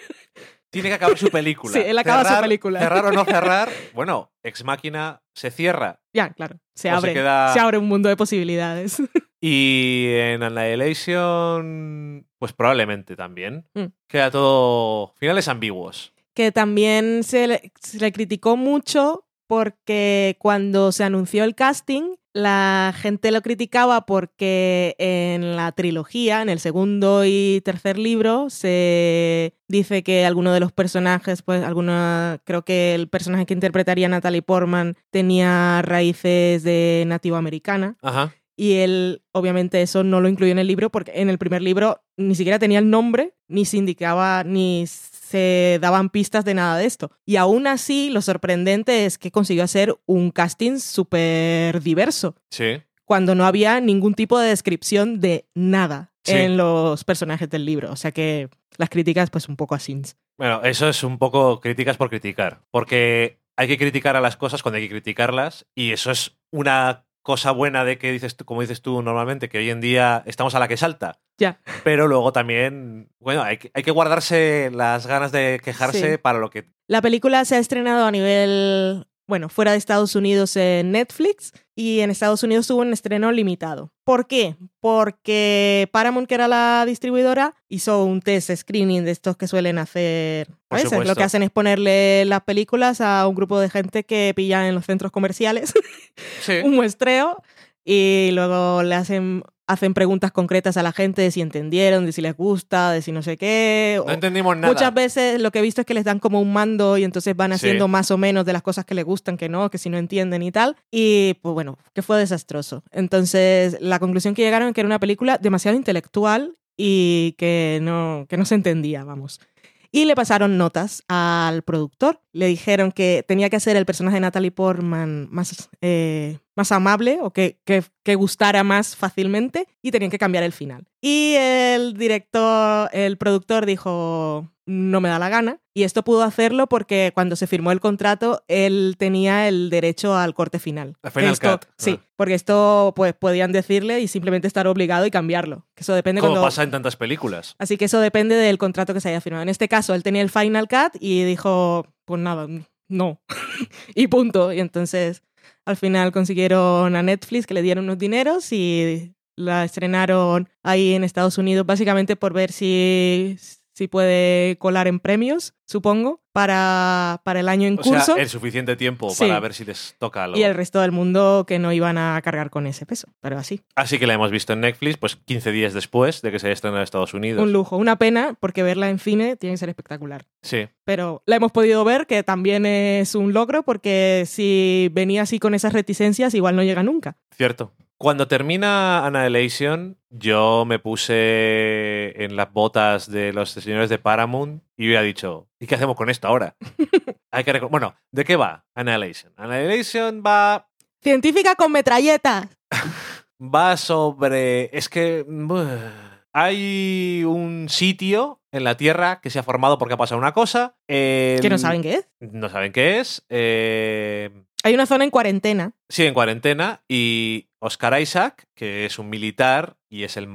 tiene que acabar su película. Sí, él acaba su película. Cerrar o no cerrar, bueno, Ex Máquina se cierra. Ya, claro. Se abre, se, abre un mundo de posibilidades. Y en Annihilation, pues probablemente también. Mm. Queda todo. finales ambiguos. Que también se le criticó mucho porque cuando se anunció el casting, la gente lo criticaba porque en la trilogía, en el segundo y tercer libro, se dice que alguno de los personajes, pues alguna, creo que el personaje que interpretaría Natalie Portman tenía raíces de nativo americana. Ajá. Y él, obviamente, eso no lo incluyó en el libro porque en el primer libro ni siquiera tenía el nombre, ni se indicaba, ni se daban pistas de nada de esto. Y aún así, lo sorprendente es que consiguió hacer un casting súper diverso. Sí. Cuando no había ningún tipo de descripción de nada en los personajes del libro. O sea que las críticas, pues un poco así. Bueno, eso es un poco críticas por criticar. Porque hay que criticar a las cosas cuando hay que criticarlas. Y eso es una cosa buena de que dices tú, como dices tú normalmente, que hoy en día estamos a la que salta. Ya. Pero luego también, bueno, hay que, hay que guardarse las ganas de quejarse para lo que... La película se ha estrenado a nivel bueno, fuera de Estados Unidos en Netflix y en Estados Unidos hubo un estreno limitado. ¿Por qué? Porque Paramount, que era la distribuidora, hizo un test screening de estos que suelen hacer. A veces lo que hacen es ponerle las películas a un grupo de gente que pillan en los centros comerciales un muestreo y luego le hacen hacen preguntas concretas a la gente de si entendieron, de si les gusta, de si no sé qué. No entendimos nada. Muchas veces lo que he visto es que les dan como un mando y entonces van haciendo más o menos de las cosas que les gustan, que no, que si no entienden y tal. Y pues bueno, que fue desastroso. Entonces la conclusión que llegaron es que era una película demasiado intelectual y que no, que no se entendía, vamos y le pasaron notas al productor. Le dijeron que tenía que hacer el personaje de Natalie Portman más, eh, más amable o que, que, que, gustara más fácilmente y tenían que cambiar el final. Y el director, el productor dijo, no me da la gana. Y esto pudo hacerlo porque cuando se firmó el contrato, él tenía el derecho al corte final. final Sí, ah. porque esto pues podían decirle y simplemente estar obligado y cambiarlo. Que eso depende Como pasa en tantas películas. Así que eso depende del contrato que se haya firmado. En este caso, él tenía el final cut y dijo, pues nada, no. y punto. Y entonces al final consiguieron a Netflix que le dieron unos dineros y la estrenaron ahí en Estados Unidos básicamente por ver si si puede colar en premios, supongo, para, para el año en o curso. Sea, el suficiente tiempo para ver si les toca algo. Y el resto del mundo que no iban a cargar con ese peso, pero así. Así que la hemos visto en Netflix, pues 15 días después de que se haya estrenado en Estados Unidos. Un lujo, una pena, porque verla en cine tiene que ser espectacular. Sí. Pero la hemos podido ver, que también es un logro, porque si venía así con esas reticencias, igual no llega nunca. Cierto. Cuando termina Annihilation, yo me puse en las botas de los señores de Paramount y hubiera dicho, ¿y qué hacemos con esto ahora? Hay que bueno, ¿de qué va Annihilation? Annihilation va... Científica con metralletas. va sobre... Es que... Hay un sitio en la Tierra que se ha formado porque ha pasado una cosa. que no saben qué es. No saben qué es. Eh, hay una zona en cuarentena. Sí, en cuarentena. Y Oscar Isaac, que es un militar y es el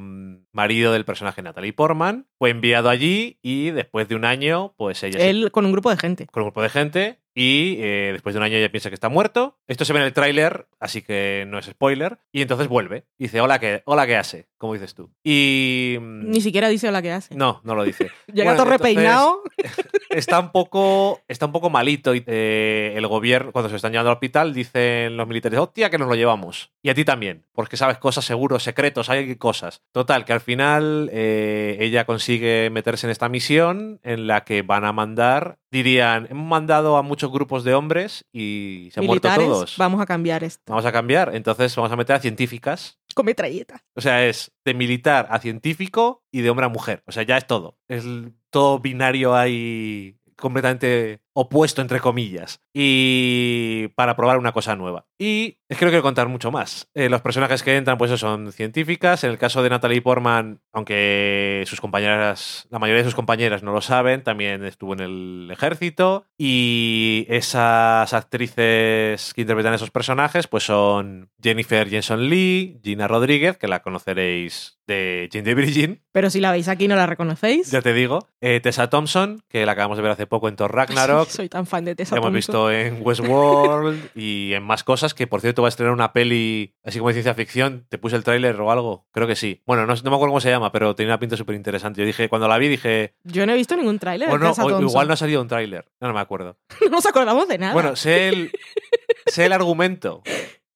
marido del personaje Natalie Portman, fue enviado allí y después de un año, pues ella... Él con un grupo de gente. Con un grupo de gente y eh, después de un año ella piensa que está muerto. Esto se ve en el tráiler, así que no es spoiler. Y entonces vuelve. Y dice, hola, ¿qué, hola, ¿qué hace? Como dices tú. Y... Mm, Ni siquiera dice hola, ¿qué hace? No, no lo dice. Llega todo repeinado. está, un poco, está un poco malito. Y, eh, el gobierno, cuando se están llevando al hospital, dicen los militares, hostia, que nos lo llevamos. Y a ti también, porque sabes cosas seguros, secretos, hay cosas. Total, que al final eh, ella consigue meterse en esta misión en la que van a mandar, dirían, hemos mandado a muchos grupos de hombres y se han muerto todos. Vamos a cambiar esto. Vamos a cambiar, entonces vamos a meter a científicas. Con metralleta. O sea, es de militar a científico y de hombre a mujer. O sea, ya es todo. Es todo binario ahí completamente opuesto, entre comillas, y para probar una cosa nueva. Y es que no quiero contar mucho más. Eh, los personajes que entran, pues son científicas. En el caso de Natalie Portman, aunque sus compañeras, la mayoría de sus compañeras no lo saben, también estuvo en el ejército. Y esas actrices que interpretan esos personajes, pues son Jennifer Jenson Lee, Gina Rodríguez, que la conoceréis de Jane de Virgin. Pero si la veis aquí no la reconocéis. Ya te digo. Eh, Tessa Thompson, que la acabamos de ver hace poco en Thor Ragnarok. Soy tan fan de Tessa Hemos visto en Westworld y en más cosas, que por cierto va a estrenar una peli así como de ciencia ficción. ¿Te puse el tráiler o algo? Creo que sí. Bueno, no, no, me acuerdo cómo se llama, pero tenía una pinta súper interesante. Yo dije, cuando la vi, dije... Yo no he visto ningún tráiler. Igual no ha salido un tráiler. No, no me acuerdo. no nos acordamos de nada. Bueno, sé el, sé el argumento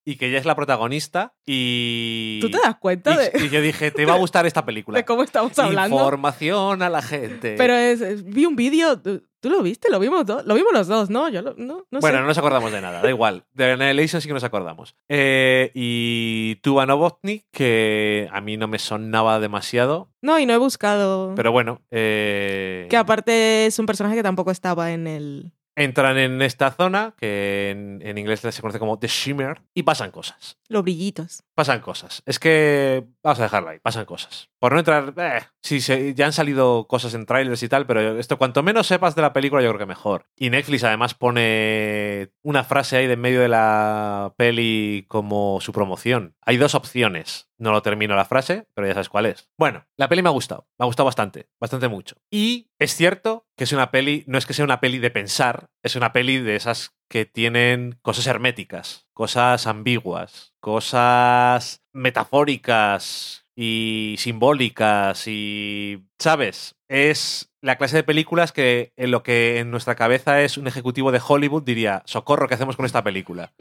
y que ella es la protagonista y... ¿Tú te das cuenta de...? Y yo dije, te va a gustar esta película. de cómo estamos hablando. Información a la gente. Pero es, vi un vídeo, ¿tú lo viste? Lo vimos, lo vimos los dos, ¿no? Yo no, no bueno, no nos acordamos de nada, da igual. De Annihilation sí que nos acordamos. Eh, y Tuba Novotny, que a mí no me sonaba demasiado. No, y no he buscado. Pero bueno. Eh... Que aparte es un personaje que tampoco estaba en el, entran en esta zona, que en, inglés se conoce como The Shimmer, y pasan cosas. Los brillitos. Pasan cosas. Es que vamos a dejarlo ahí, pasan cosas. Por no entrar, eh, sí, ya han salido cosas en trailers y tal, pero esto cuanto menos sepas de la película yo creo que mejor. Y Netflix además pone una frase ahí de en medio de la peli como su promoción. Hay dos opciones. No lo termino la frase, pero ya sabes cuál es. Bueno, la peli me ha gustado. Me ha gustado bastante, bastante mucho. Y es cierto que es una peli, no es que sea una peli de pensar, es una peli de esas que tienen cosas herméticas, cosas ambiguas, cosas metafóricas y simbólicas y, ¿sabes? Es la clase de películas que en lo que en nuestra cabeza es un ejecutivo de Hollywood diría, socorro, ¿qué hacemos con esta película?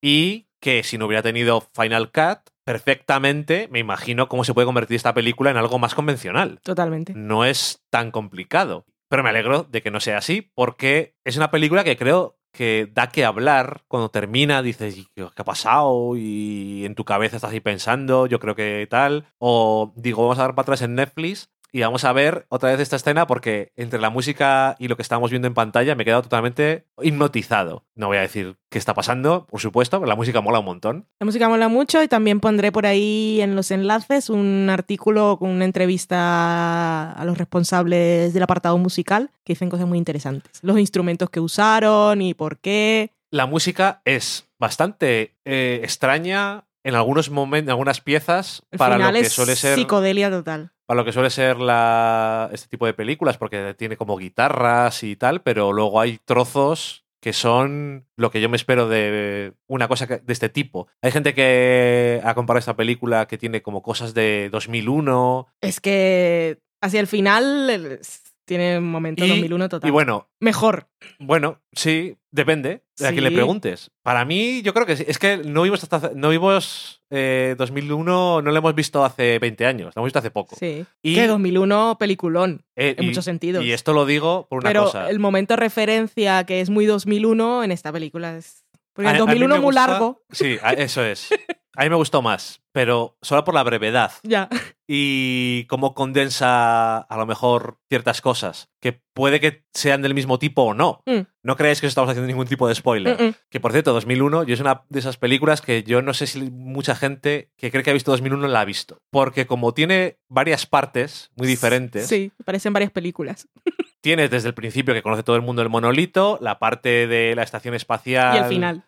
Y que si no hubiera tenido Final Cut, perfectamente me imagino cómo se puede convertir esta película en algo más convencional. Totalmente. No es tan complicado. Pero me alegro de que no sea así, porque es una película que creo que da que hablar. Cuando termina, dices, ¿qué ha pasado? Y en tu cabeza estás ahí pensando, yo creo que tal. O digo, vamos a dar para atrás en Netflix y vamos a ver otra vez esta escena porque entre la música y lo que estamos viendo en pantalla me he quedado totalmente hipnotizado. No voy a decir qué está pasando, por supuesto, pero la música mola un montón. La música mola mucho y también pondré por ahí en los enlaces un artículo con una entrevista a los responsables del apartado musical que dicen cosas muy interesantes. Los instrumentos que usaron y por qué. La música es bastante eh, extraña en algunos momentos, en algunas piezas, para lo que suele ser. Psicodelia total a lo que suele ser la, este tipo de películas, porque tiene como guitarras y tal, pero luego hay trozos que son lo que yo me espero de una cosa de este tipo. Hay gente que ha comparado esta película que tiene como cosas de 2001. Es que hacia el final tiene un momento 2001 total. Y bueno. Mejor. Bueno, sí, depende de a quien le preguntes. Para mí, yo creo que sí. Es que no vimos hasta. No vimos 2001, eh, no lo hemos visto hace 20 años, lo hemos visto hace poco. Sí. Y, que 2001, peliculón. Eh, en muchos sentidos. Y esto lo digo por una cosa. Pero el momento de referencia que es muy 2001 en esta película es. Porque el 2001 es muy largo. Sí, eso es. A mí me gustó más, pero solo por la brevedad. Ya. Y cómo condensa a lo mejor ciertas cosas, que puede que sean del mismo tipo o no. Mm. No creáis que estamos haciendo ningún tipo de spoiler. Que por cierto, 2001, yo es una de esas películas que yo no sé si mucha gente que cree que ha visto 2001 la ha visto. Porque como tiene varias partes muy diferentes. Sí, parecen varias películas. Tienes desde el principio que conoce todo el mundo el monolito, la parte de la estación espacial. Y el final.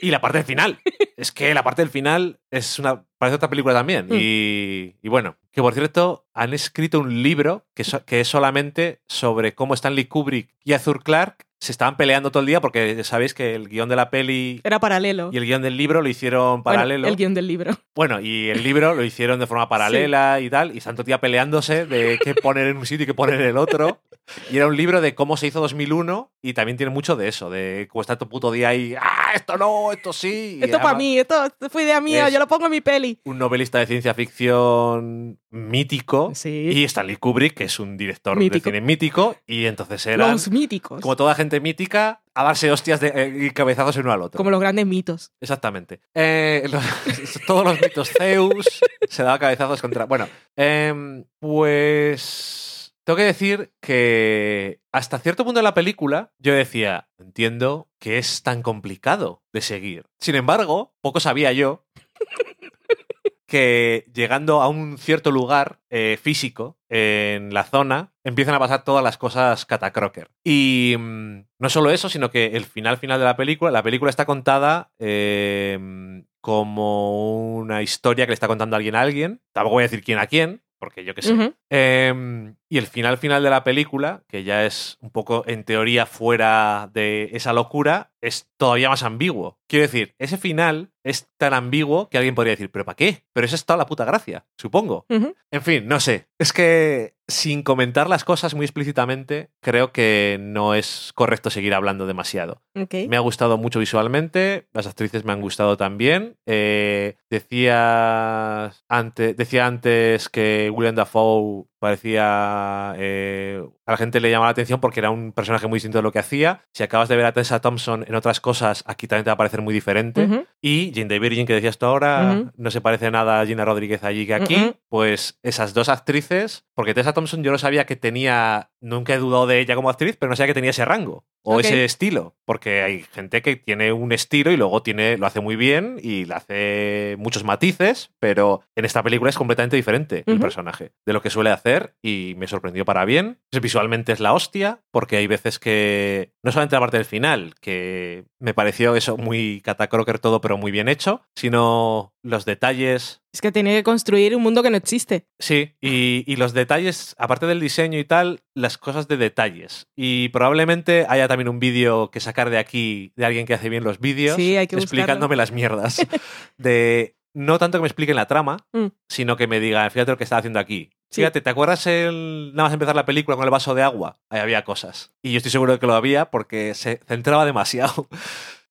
Y la parte del final. es que la parte del final es una. parece otra película también. Mm. Y, bueno, que por cierto, han escrito un libro que, que es solamente sobre cómo Stanley Kubrick y Arthur Clarke se estaban peleando todo el día porque sabéis que el guion de la peli... Era paralelo. Y el guion del libro lo hicieron paralelo. el guion del libro. Bueno, y el libro lo hicieron de forma paralela y tal, y están todo el día peleándose de qué poner en un sitio y qué poner en el otro. Y era un libro de cómo se hizo 2001 y también tiene mucho de eso, de cómo está tu puto día ahí, ah, esto no, esto sí. Esto para mí, esto fue idea mía, yo lo pongo en mi peli. Un novelista de ciencia ficción mítico sí. y Stanley Kubrick, que es un director de cine mítico, y entonces era... Los míticos. Como toda gente mítica, a darse hostias de, eh, y cabezazos uno al otro. Como los grandes mitos. Exactamente. Eh, todos los mitos Zeus se daba cabezazos contra... Bueno, em, pues tengo que decir que hasta cierto punto de la película yo decía, entiendo que es tan complicado de seguir. Sin embargo, poco sabía yo que llegando a un cierto lugar eh, físico en la zona, empiezan a pasar todas las cosas catacroker. Y mm, no solo eso, sino que el final final de la película, la película está contada em, como una historia que le está contando alguien a alguien. Tampoco voy a decir quién a quién, porque yo qué sé. Em, Y el final final de la película, que ya es un poco en teoría fuera de esa locura, es todavía más ambiguo. Quiero decir, ese final es tan ambiguo que alguien podría decir, ¿pero para qué? Pero esa es toda la puta gracia, supongo. En fin, no sé. Es que sin comentar las cosas muy explícitamente, creo que no es correcto seguir hablando demasiado. Me ha gustado mucho visualmente, las actrices me han gustado también. Eh, decía, antes, decía antes que William Dafoe parecía... Eh, a la gente le llamaba la atención porque era un personaje muy distinto de lo que hacía. Si acabas de ver a Tessa Thompson en otras cosas, aquí también te va a parecer muy diferente. Y Jane the Virgin, que decías tú ahora, no se parece nada a Gina Rodríguez allí que aquí. Pues esas dos actrices, porque Tessa Thompson yo no sabía que tenía, nunca he dudado de ella como actriz, pero no sabía que tenía ese rango o ese estilo, porque hay gente que tiene un estilo y luego tiene, lo hace muy bien y le hace muchos matices, pero en esta película es completamente diferente el personaje de lo que suele hacer y me sorprendió para bien. Visualmente es la hostia, porque hay veces que, no solamente la parte del final, que me pareció eso muy catacroker todo, pero muy bien hecho, sino los detalles. Es que tiene que construir un mundo que no existe. Sí, y, y, los detalles, aparte del diseño y tal, las cosas de detalles. Y probablemente haya también un vídeo que sacar de aquí de alguien que hace bien los vídeos, sí, hay que explicándome las mierdas. de no tanto que me expliquen la trama, mm. sino que me digan, fíjate lo que está haciendo aquí. Fíjate, ¿te acuerdas el, nada más empezar la película con el vaso de agua? Ahí había cosas. Y yo estoy seguro de que lo había porque se centraba demasiado.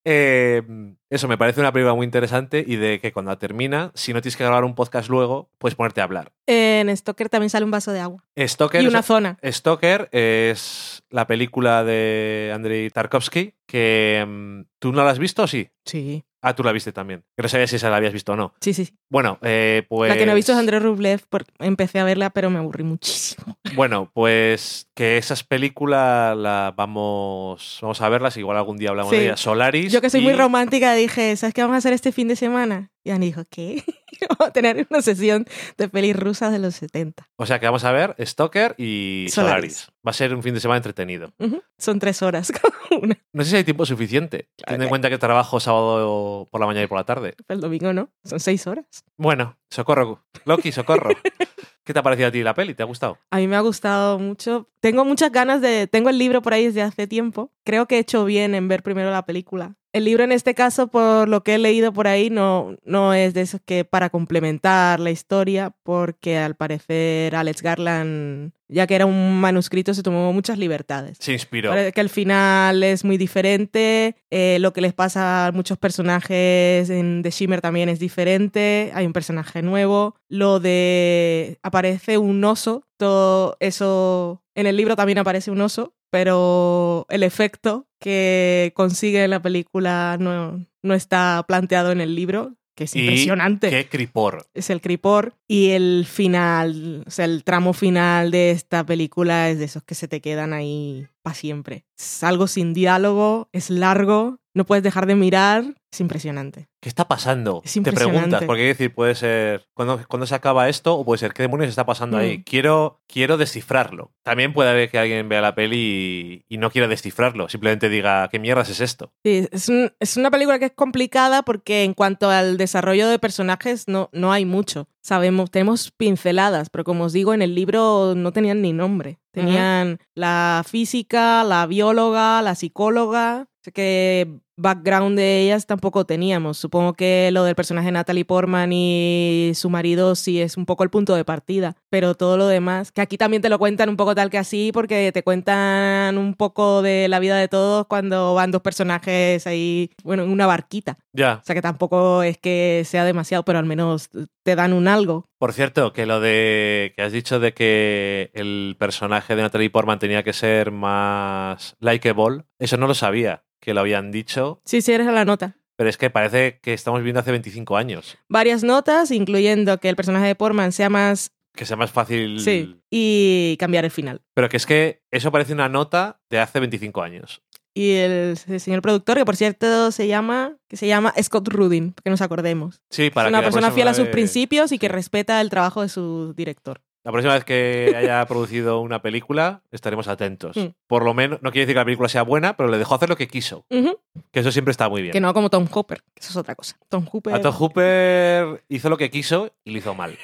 Eh, eso me parece una película muy interesante y de que cuando termina, si no tienes que grabar un podcast luego, puedes ponerte a hablar. En Stoker también sale un vaso de agua. Stoker, y una zona. Stoker es la película de Andrei Tarkovsky que mm, tú no la has visto, ¿o sí? Sí. Ah, tú la viste también. Que no sabía si esa la habías visto o no. Sí, sí. Bueno, eh, pues. La que no he visto es André Rublev. Empecé a verla, pero me aburrí muchísimo. Bueno, pues que esas películas las vamos, vamos a verlas. Igual algún día hablamos de ellas. Solaris. Yo que soy muy romántica dije, ¿sabes qué vamos a hacer este fin de semana? Y Ani dijo, ¿qué? vamos a tener una sesión de pelis rusas de los 70. O sea que vamos a ver Stalker y Solaris. Va a ser un fin de semana entretenido. Son tres horas cada una. No sé si hay tiempo suficiente. Teniendo en cuenta que trabajo sábado por la mañana y por la tarde. El domingo no. Son seis horas. Bueno, socorro. Loki, socorro. ¿Qué te ha parecido a ti la peli? ¿Te ha gustado? A mí me ha gustado mucho. Tengo muchas ganas de... Tengo el libro por ahí desde hace tiempo. Creo que he hecho bien en ver primero la película. El libro en este caso, por lo que he leído por ahí, no, no es de esos que para complementar la historia, porque al parecer Alex Garland, ya que era un manuscrito, se tomó muchas libertades. Se inspiró. Parece que el final es muy diferente, eh, lo que les pasa a muchos personajes en The Shimmer también es diferente, hay un personaje nuevo, lo de aparece un oso, todo eso en el libro también aparece un oso, pero el efecto que consigue la película no, no está planteado en el libro, que es impresionante. ¡Qué cripor! Es el cripor. Y el final, o sea, el tramo final de esta película es de esos que se te quedan ahí para siempre. Es algo sin diálogo, es largo, no puedes dejar de mirar, es impresionante. ¿Qué está pasando? Te preguntas, porque hay decir, puede ser, ¿cuándo, se acaba esto? O puede ser, ¿qué demonios está pasando ahí? Mm. Quiero, quiero descifrarlo. También puede haber que alguien vea la peli y, no quiera descifrarlo, simplemente diga, ¿qué mierdas es esto? Sí, es, es, una película que es complicada porque en cuanto al desarrollo de personajes no, no hay mucho. Sabemos, tenemos pinceladas, pero como os digo, en el libro no tenían ni nombre. Tenían la física, la bióloga, la psicóloga, que background de ellas tampoco teníamos. Supongo que lo del personaje Natalie Portman y su marido sí es un poco el punto de partida, pero todo lo demás, que aquí también te lo cuentan un poco tal que así, porque te cuentan un poco de la vida de todos cuando van dos personajes ahí, bueno, en una barquita. Ya. O sea que tampoco es que sea demasiado, pero al menos te dan un algo. Por cierto, que lo de que has dicho de que el personaje de Natalie Portman tenía que ser más likeable, eso no lo sabía que lo habían dicho. Sí, sí, eres la nota. Pero es que parece que estamos viendo hace 25 años. Varias notas, incluyendo que el personaje de Portman sea más... Que sea más fácil... Sí, y cambiar el final. Pero que es que eso parece una nota de hace 25 años. Y el, señor productor, que por cierto se llama, que se llama Scott Rudin, que nos acordemos. Sí, para es una persona fiel a sus principios y que respeta el trabajo de su director. La próxima vez que haya producido una película, estaremos atentos. Mm. Por lo menos, no quiere decir que la película sea buena, pero le dejó hacer lo que quiso. Que eso siempre está muy bien. Que no como Tom Hooper, que eso es otra cosa. Tom Hooper. A Tom Hooper hizo lo que quiso y lo hizo mal.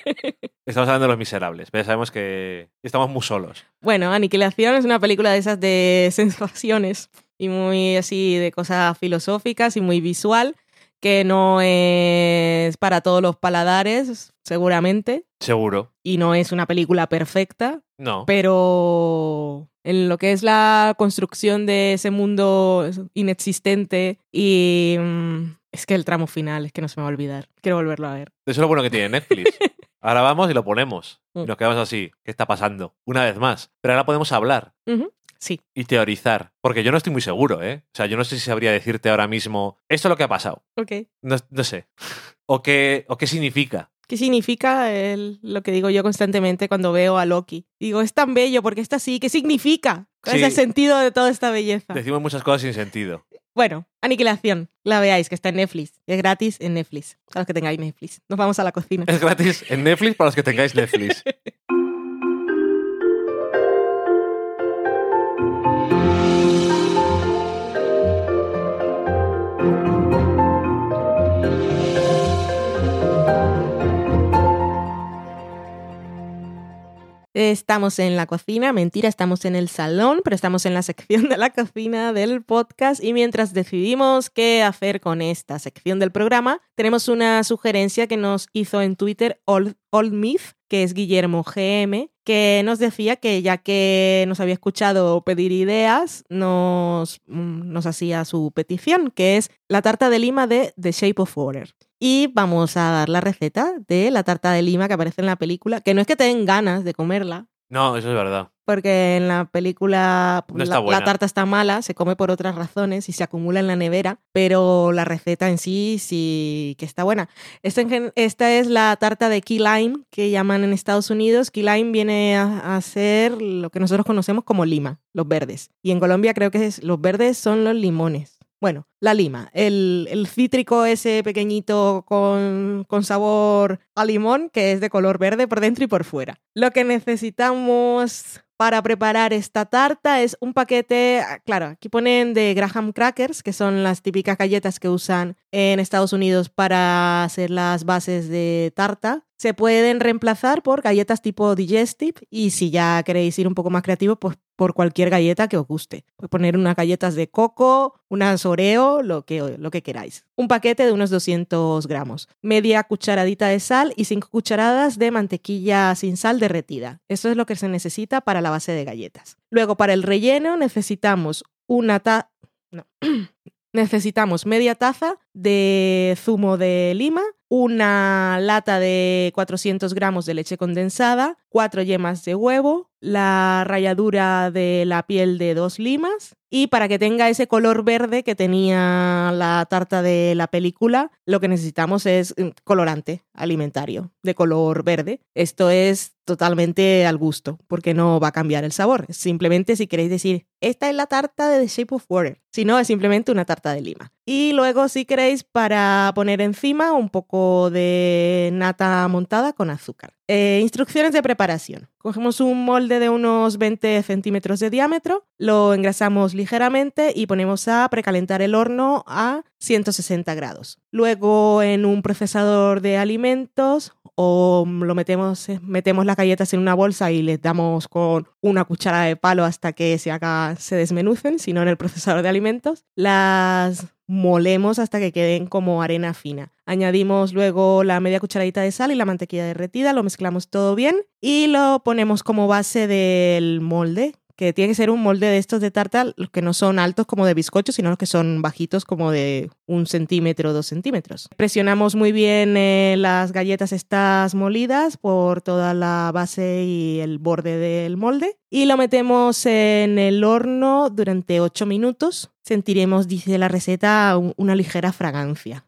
Estamos hablando de Los Miserables, pero ya sabemos que estamos muy solos. Bueno, Aniquilación es una película de esas de sensaciones y muy así de cosas filosóficas y muy visual, que no es para todos los paladares, seguramente. Seguro. Y no es una película perfecta. No. Pero en lo que es la construcción de ese mundo inexistente y mm, es que el tramo final es que no se me va a olvidar. Quiero volverlo a ver. Eso es lo bueno que tiene Netflix. Ahora vamos y lo ponemos. Y Mm. nos quedamos así. ¿Qué está pasando? Una vez más. Pero ahora podemos hablar Sí. y teorizar. Porque yo no estoy muy seguro, ¿eh? O sea, yo no sé si sabría decirte ahora mismo esto es lo que ha pasado. Ok. No, no sé. O qué, o qué significa. ¿Qué significa el- lo que digo yo constantemente cuando veo a Loki? Digo, es tan bello porque está así. ¿Qué significa? ¿Cuál Sí. es el sentido de toda esta belleza? Decimos muchas cosas sin sentido. Bueno, Aniquilación. La veáis, que está en Netflix. Es gratis en Netflix. A los que tengáis Netflix. Nos vamos a la cocina. Es gratis en Netflix para los que tengáis Netflix. Estamos en la cocina, mentira, estamos en el salón, pero estamos en la sección de la cocina del podcast y mientras decidimos qué hacer con esta sección del programa, tenemos una sugerencia que nos hizo en Twitter Old, Old Myth, que es Guillermo GM, que nos decía que ya que nos había escuchado pedir ideas, nos, mm, nos hacía su petición, que es la tarta de lima de The Shape of Water. Y vamos a dar la receta de la tarta de lima que aparece en la película, que no es que te den ganas de comerla, No, eso es verdad. porque en la película No la, tarta está mala, se come por otras razones y se acumula en la nevera, pero la receta en sí sí que está buena. Esta, esta es la tarta de key lime que llaman en Estados Unidos. Key lime viene a, a ser lo que nosotros conocemos como lima, los verdes. Y en Colombia creo que es, los verdes son los limones. Bueno, la lima, el, el cítrico ese pequeñito con, con sabor a limón que es de color verde por dentro y por fuera. Lo que necesitamos para preparar esta tarta es un paquete, ah, claro, aquí ponen de Graham Crackers, que son las típicas galletas que usan en Estados Unidos para hacer las bases de tarta. Se pueden reemplazar por galletas tipo digestive y si ya queréis ir un poco más creativo, pues por cualquier galleta que os guste. Puedes poner unas galletas de coco, unas oreo, lo que, lo que queráis. Un paquete de unos 200 gramos. Media cucharadita de sal y 5 cucharadas de mantequilla sin sal derretida. Eso es lo que se necesita para la base de galletas. Luego, para el relleno necesitamos una taza... No. necesitamos media taza de zumo de lima, una lata de 400 gramos de leche condensada, cuatro yemas de huevo, la ralladura de la piel de dos limas y para que tenga ese color verde que tenía la tarta de la película, lo que necesitamos es mm, colorante alimentario de color verde. Esto es totalmente al gusto porque no va a cambiar el sabor. Simplemente si queréis decir, esta es la tarta de The Shape of Water, si no es simplemente una tarta de lima. Y luego si queréis para poner encima un poco de nata montada con azúcar. Eh, instrucciones de preparación. Cogemos un molde de unos 20 centímetros de diámetro, lo engrasamos ligeramente y ponemos a precalentar el horno a 160 grados. Luego en un procesador de alimentos o lo metemos, eh, metemos las galletas en una bolsa y les damos con una cuchara de palo hasta que se, haga, se desmenucen, sino en el procesador de alimentos. Las molemos hasta que queden como arena fina. Añadimos luego la media cucharadita de sal y la mantequilla derretida, lo mezclamos todo bien y lo ponemos como base del molde, que tiene que ser un molde de estos de tarta, los que no son altos como de bizcocho, sino los que son bajitos como de un centímetro, dos centímetros. Presionamos muy bien eh, las galletas estas molidas por toda la base y el borde del molde y lo metemos en el horno durante 8 minutos. Sentiremos, dice la receta, un- una ligera fragancia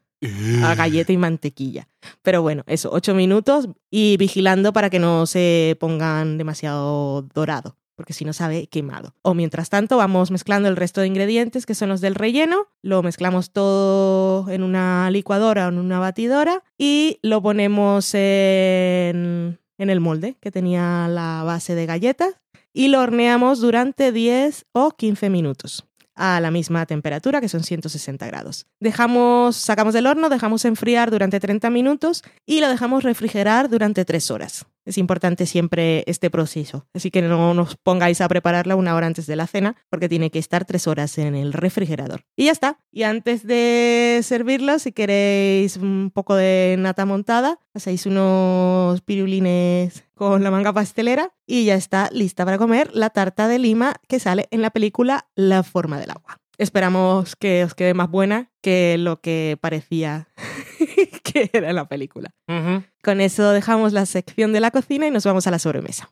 a galleta y mantequilla. Pero bueno, eso, 8 minutos y vigilando para que no se pongan demasiado dorado, porque si no sabe quemado. O mientras tanto vamos mezclando el resto de ingredientes que son los del relleno, lo mezclamos todo en una licuadora o en una batidora y lo ponemos en, el molde que tenía la base de galletas y lo horneamos durante 10 o 15 minutos a la misma temperatura, que son 160 grados. Dejamos, sacamos del horno, dejamos enfriar durante 30 minutos y lo dejamos refrigerar durante 3 horas. Es importante siempre este proceso. Así que no nos pongáis a prepararla una hora antes de la cena porque tiene que estar tres horas en el refrigerador. Y ya está. Y antes de servirlo, si queréis un poco de nata montada, hacéis unos pirulines con la manga pastelera y ya está lista para comer la tarta de lima que sale en la película La forma del agua. Esperamos que os quede más buena que lo que parecía que era la película. Con eso dejamos la sección de la cocina y nos vamos a la sobremesa.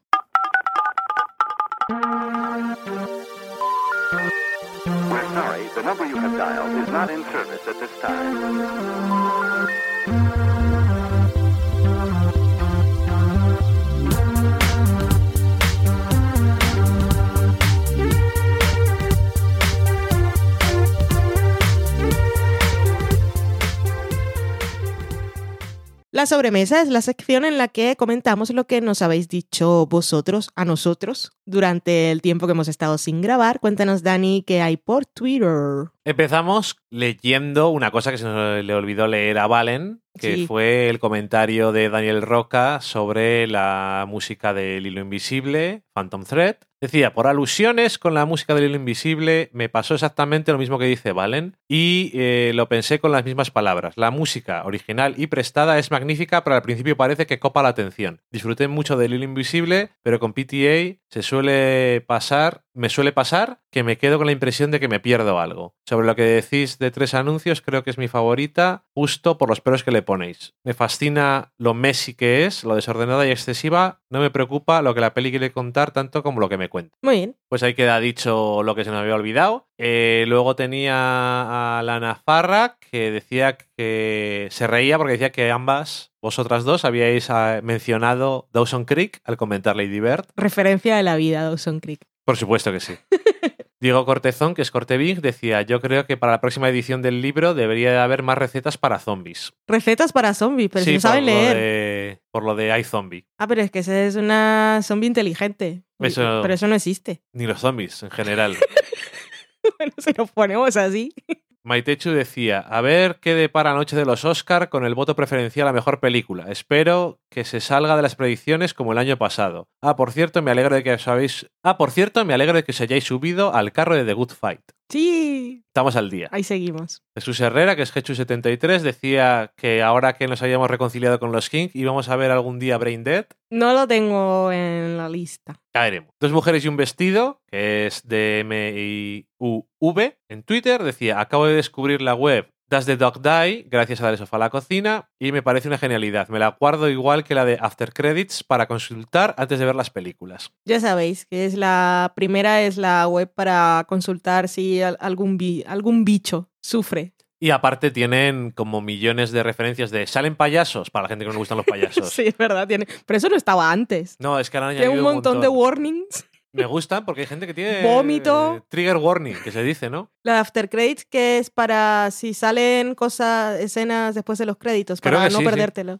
La sobremesa es la sección en la que comentamos lo que nos habéis dicho vosotros a nosotros durante el tiempo que hemos estado sin grabar. Cuéntanos, Dani, qué hay por Twitter. Empezamos leyendo una cosa que se nos le olvidó leer a Valen, que fue el comentario de Daniel Roca sobre la música del Hilo Invisible, Phantom Thread. Decía, por alusiones con la música del Hilo Invisible, me pasó exactamente lo mismo que dice Valen y eh, lo pensé con las mismas palabras. La música original y prestada es magnífica, pero al principio parece que copa la atención. Disfruté mucho del Hilo Invisible, pero con PTA se suele pasar, me suele pasar que me quedo con la impresión de que me pierdo algo. Sobre lo que decís de tres anuncios, creo que es mi favorita, justo por los pelos que le ponéis. Me fascina lo messy que es, lo desordenada y excesiva. No me preocupa lo que la peli quiere contar tanto como lo que me cuenta. Muy bien. Pues ahí queda dicho lo que se me había olvidado. Eh, luego tenía a Lana Farra que decía que se reía porque decía que ambas, vosotras dos, habíais ah, mencionado Dawson Creek al comentar Lady Bird. Referencia de la vida, Dawson Creek. Por supuesto que sí. Diego Cortezón, que es Corteving, decía, yo creo que para la próxima edición del libro debería haber más recetas para zombies. Recetas para zombies, pero si no saben leer. por lo de iZombie. Ah, pero es que ese es una zombie inteligente. pero eso no existe. Ni los zombies, en general. bueno, si nos ponemos así. Maitechu decía, a ver qué depara Noche de los Oscar con el voto preferencial a Mejor Película. Espero que se salga de las predicciones como el año pasado. Ah, por cierto, me alegro de que os. Ah, por cierto, me alegro de que os hayáis subido al carro de The Good Fight. Sí. Estamos al día. Ahí seguimos. Jesús Herrera, que es Hechu73, decía que ahora que nos hayamos reconciliado con los King, íbamos a ver algún día Brain Dead. No lo tengo en la lista. Caeremos. Dos mujeres y un vestido, que es de en Twitter, decía, acabo de descubrir la web Does the Dog Die, gracias a Dar Sofá a la Cocina, y me parece una genialidad. Me la guardo igual que la de After Credits para consultar antes de ver las películas. Ya sabéis que es la primera, es la web para consultar si algún, algún bicho sufre. Y aparte tienen como millones de referencias de salen payasos para la gente que no le gustan los payasos. sí, es verdad, tiene. Pero eso no estaba antes. No, es que ahora han añadido un montón, de warnings. Me gustan porque hay gente que tiene. Vómito. trigger warning, que se dice, ¿no? La after credits, que es para si salen cosas, escenas después de los créditos, para no perdértelo.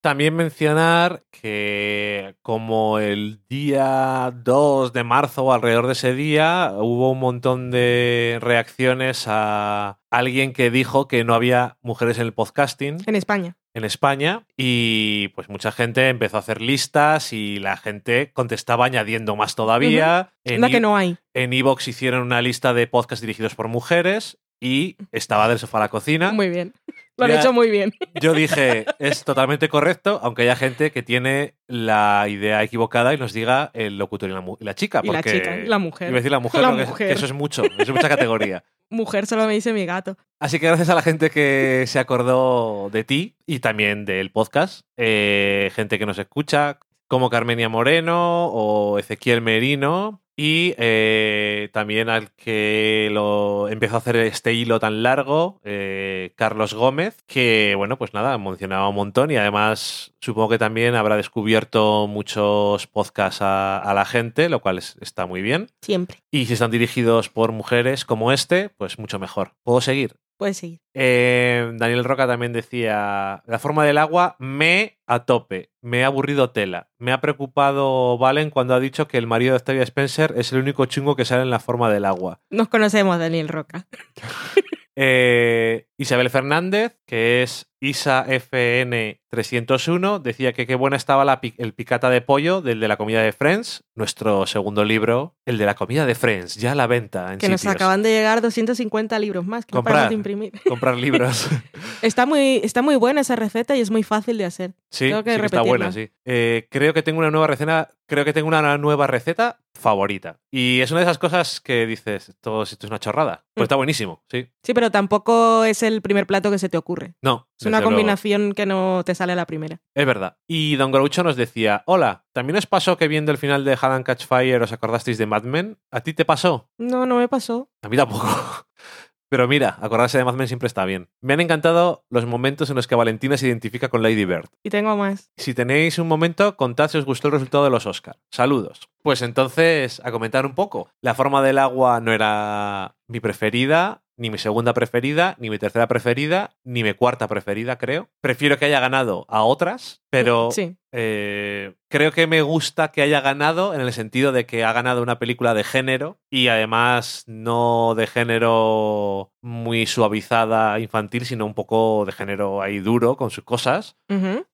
También mencionar que, como el día 2 de marzo o alrededor de ese día, hubo un montón de reacciones a alguien que dijo que no había mujeres en el podcasting. En España en España y pues mucha gente empezó a hacer listas y la gente contestaba añadiendo más todavía. En que no hay. En Evox hicieron una lista de podcasts dirigidos por mujeres y estaba del sofá a la cocina. Muy bien. Lo han hecho muy bien. Yo dije, es totalmente correcto, aunque haya gente que tiene la idea equivocada y nos diga el locutor y la, chica. Porque, la chica, la mujer. Iba a decir la mujer, porque eso es mucho, es mucha categoría. mujer solo me dice mi gato. Así que gracias a la gente que se acordó de ti y también del podcast, eh, gente que nos escucha, como Carmenia Moreno o Ezequiel Merino, y eh, también al que lo empezó a hacer este hilo tan largo, eh, Carlos Gómez, que bueno, pues nada, mencionaba un montón y además supongo que también habrá descubierto muchos podcasts a, la gente, lo cual está muy bien. Siempre. Y si están dirigidos por mujeres como este, pues mucho mejor. ¿Puedo seguir? Puedes seguir. Eh, Daniel Roca también decía, la forma del agua me a tope, me ha aburrido tela. Me ha preocupado Valen cuando ha dicho que el marido de Octavia Spencer es el único chungo que sale en la forma del agua. Nos conocemos, Daniel Roca. Eh, Isabel Fernández, que es Isa FN 301, decía que qué buena estaba la, el picata de pollo del de la comida de Friends, nuestro segundo libro, el de la comida de Friends, ya a la venta. En que nos acaban de llegar 250 libros más que comprar, de imprimir. Comprar libros. está, muy, está muy buena esa receta y es muy fácil de hacer. Sí, que está buena, sí. Eh, creo que tengo una nueva receta, creo que tengo una nueva receta favorita. Y es una de esas cosas que dices, todo esto es una chorrada. Pues mm. está buenísimo, sí. Sí, pero tampoco es el primer plato que se te ocurre. No. Es una combinación que no te sale a la primera. Es verdad. Y Don Groucho nos decía, hola, ¿también os pasó que viendo el final de Hadan Catch Fire os acordasteis de Mad Men? ¿A ti te pasó? No, no me pasó. A mí tampoco. Pero mira, acordarse de Mad Men siempre está bien. Me han encantado los momentos en los que Valentina se identifica con Lady Bird. Y tengo más. Si tenéis un momento, contad si os gustó el resultado de los Oscars. Saludos. Pues entonces, a comentar un poco. La forma del agua no era mi preferida ni mi segunda preferida, ni mi tercera preferida, ni mi cuarta preferida, creo. Prefiero que haya ganado a otras, pero eh, creo que me gusta que haya ganado en el sentido de que ha ganado una película de género y además no de género muy suavizada infantil, sino un poco de género ahí duro con sus cosas.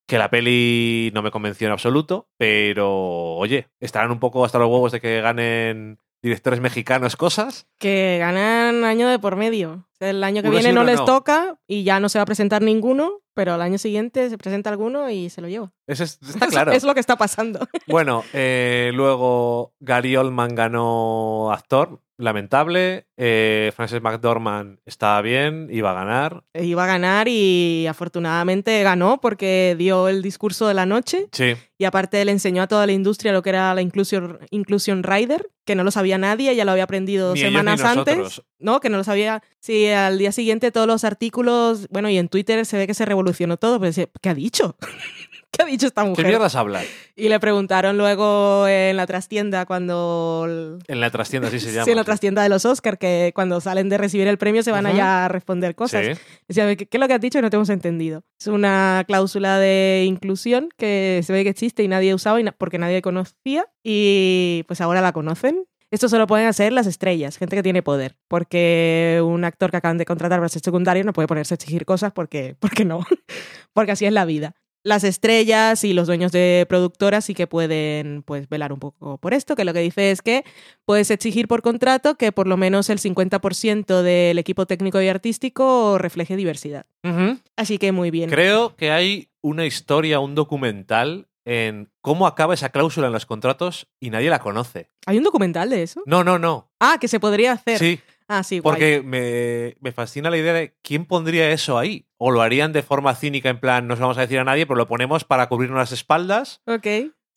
Que la peli no me convenció en absoluto, pero oye, estarán un poco hasta los huevos de que ganen directores mexicanos cosas. Que ganan año de por medio. El año que viene no les toca y ya no se va a presentar ninguno, pero al año siguiente se presenta alguno y se lo lleva. Eso está claro. es lo que está pasando. Bueno, eh, luego Gary Oldman ganó actor, lamentable. Eh, Frances McDormand estaba bien, iba a ganar. Iba a ganar y afortunadamente ganó porque dio el discurso de la noche. Sí. Y aparte le enseñó a toda la industria lo que era la Inclusion, inclusion Rider, que no lo sabía nadie, ya lo había aprendido semanas antes. No, que no lo sabía. Sí, al día siguiente todos los artículos, bueno, y en Twitter se ve que se revolucionó todo, pero ¿qué ha dicho? ¿Qué ha dicho esta mujer? ¿Qué mierdas habla? Y le preguntaron luego en la trastienda cuando... En la trastienda, sí se llama. Sí, en la trastienda de los Oscars, que cuando salen de recibir el premio se van allá a responder cosas. Sí. Decía, ¿qué, es lo que has dicho? No te hemos entendido. Es una cláusula de inclusión que se ve que existe y nadie usaba porque nadie conocía y pues ahora la conocen esto solo pueden hacer las estrellas, gente que tiene poder, porque un actor que acaban de contratar para ser secundario no puede ponerse a exigir cosas porque, porque no, porque así es la vida las estrellas y los dueños de productoras sí que pueden pues velar un poco por esto, que lo que dice es que puedes exigir por contrato que por lo menos el 50% del equipo técnico y artístico refleje diversidad. Así que muy bien. Creo que hay una historia, un documental en cómo acaba esa cláusula en los contratos y nadie la conoce. ¿Hay un documental de eso? No, no, no. Ah, que se podría hacer. Sí. Ah, sí, Porque me, me, fascina la idea de quién pondría eso ahí. O lo harían de forma cínica, en plan, no se vamos a decir a nadie, pero lo ponemos para cubrirnos las espaldas. Ok.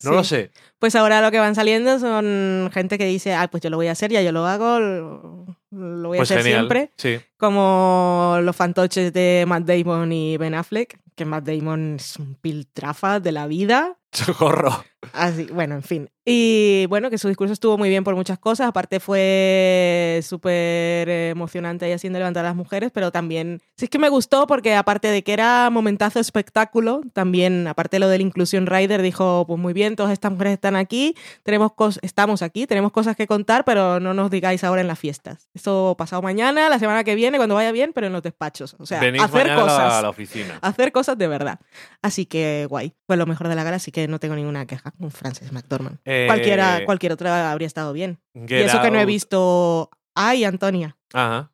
No lo sé. Pues ahora lo que van saliendo son gente que dice, ah, pues yo lo voy a hacer, ya yo lo hago, lo, voy a pues hacer siempre. Sí. Como los fantoches de Matt Damon y Ben Affleck, que Matt Damon es un piltrafa de la vida. Socorro. Así, bueno, en fin. Y bueno, que su discurso estuvo muy bien por muchas cosas. Aparte fue súper emocionante ahí haciendo levantar a las mujeres, pero también, sí es que me gustó porque aparte de que era momentazo espectáculo, también, aparte de lo de la inclusión Rider, dijo, pues muy bien, todas estas mujeres están aquí, tenemos estamos aquí, tenemos cosas que contar, pero no nos digáis ahora en las fiestas. Eso pasado mañana, la semana que viene, cuando vaya bien, pero en los despachos. O sea, hacer cosas. A la oficina. Hacer cosas de verdad. Así que guay. Fue lo mejor de la gala, así que no tengo ninguna queja con Frances McDormand. Eh, Cualquiera, cualquier otra habría estado bien. y eso que no he visto. ¡Ay, Antonia! Ajá.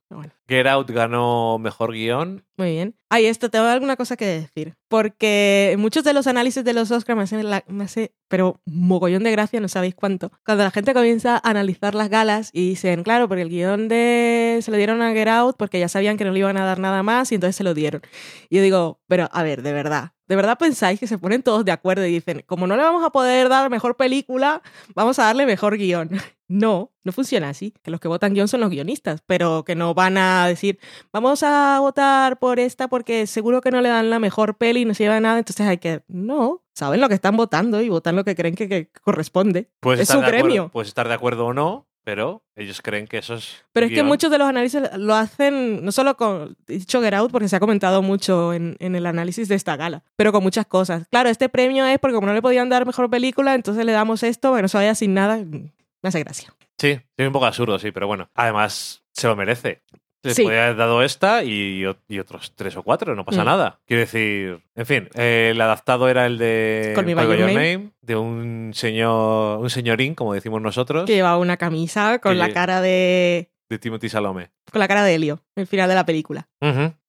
Get Out ganó mejor guion. Muy bien. Ay, esto tengo alguna cosa que decir. Porque muchos de los análisis de los Oscars me hacen, me hace, pero mogollón de gracia, no sabéis cuánto. Cuando la gente comienza a analizar las galas y dicen, claro, porque el guion de se lo dieron a Get Out porque ya sabían que no le iban a dar nada más y entonces se lo dieron. Y yo digo, pero a ver, de verdad, ¿De verdad pensáis que se ponen todos de acuerdo y dicen, como no le vamos a poder dar mejor película, vamos a darle mejor guion? No, no funciona así. Que los que votan guion son los guionistas, pero que no van a decir, vamos a votar por esta porque seguro que no le dan la mejor peli y no se lleva nada, entonces hay que... No, saben lo que están votando y votan lo que creen que, corresponde. es su gremio. Puedes estar de acuerdo o no, pero ellos creen que eso es. Pero es que muchos de los análisis lo hacen, no solo con. He dicho Get Out porque se ha comentado mucho en, en, el análisis de esta gala, pero con muchas cosas. Claro, este premio es porque como no le podían dar mejor película, entonces le damos esto, que no se vaya sin nada. Me hace gracia. Sí, es un poco absurdo, sí, pero bueno. Además, se lo merece. Les Sí. podía haber dado esta y, otros tres o cuatro, no pasa Mm. nada. Quiero decir, en fin, eh, el adaptado era el de Call Me By Your Name. de un señor, un señorín, como decimos nosotros, Que llevaba una camisa con la cara de. de Timothy Salome. con la cara de Helio, el final de la película.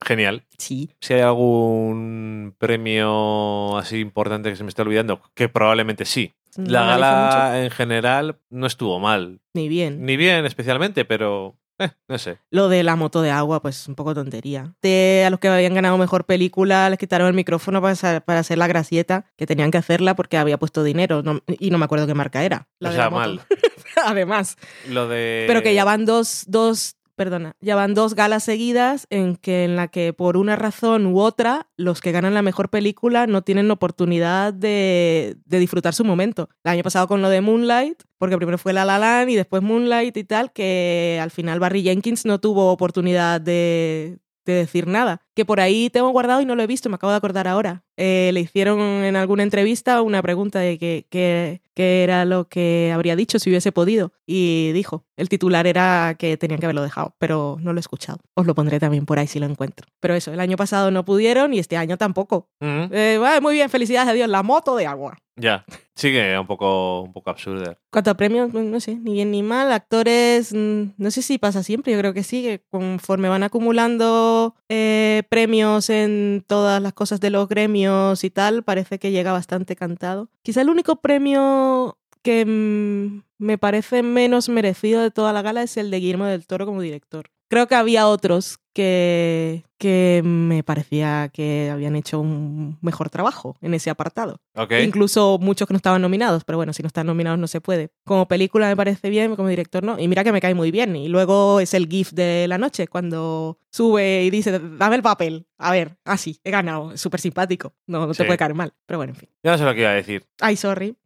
Genial. Sí. Si hay algún premio así importante que se me esté olvidando, que probablemente sí. No La mucho. gala en general no estuvo mal. Ni bien. Ni bien especialmente, pero eh, no sé. Lo de la moto de agua, pues un poco tontería. De, a los que habían ganado mejor película les quitaron el micrófono para, para hacer la gracieta, que tenían que hacerla porque había puesto dinero. no- y no me acuerdo qué marca era. La o de sea, la moto. mal. Además. Lo de. Pero que ya van dos, dos, perdona, ya van dos galas seguidas en que en la que por una razón u otra los que ganan la mejor película no tienen oportunidad de, de disfrutar su momento. El año pasado con lo de Moonlight, porque primero fue La La Land y después Moonlight y tal, que al final Barry Jenkins no tuvo oportunidad de, de decir nada. Que por ahí tengo guardado y no lo he visto, me acabo de acordar ahora. Eh, le hicieron en alguna entrevista una pregunta de que, que- qué era lo que habría dicho si hubiese podido. Y dijo, el titular era que tenían que haberlo dejado, pero no lo he escuchado. Os lo pondré también por ahí si lo encuentro. Pero eso, el año pasado no pudieron y este año tampoco. Ujú, Eh, bueno, muy bien, felicidades a Dios, la moto de agua. Ya. Sigue un poco, un poco absurda. Cuanto a premios, no sé, ni bien ni mal. Actores, mm, no sé si pasa siempre, yo creo que sí, que conforme van acumulando eh, premios en todas las cosas de los gremios y tal, parece que llega bastante cantado. Quizá el único premio que mm, me parece menos merecido de toda la gala es el de Guillermo del Toro como director. Creo que había otros que, que me parecía que habían hecho un mejor trabajo en ese apartado. Incluso muchos que no estaban nominados, pero bueno, si no están nominados no se puede. Como película me parece bien, como director no. Y mira que me cae muy bien. Y luego es el GIF de la noche, cuando sube y dice, dame el papel. A ver, así, he ganado. Es súper simpático. No, no te Sí. puede caer mal. Pero bueno, en fin. Ya no sé lo que iba a decir. Ay, sorry.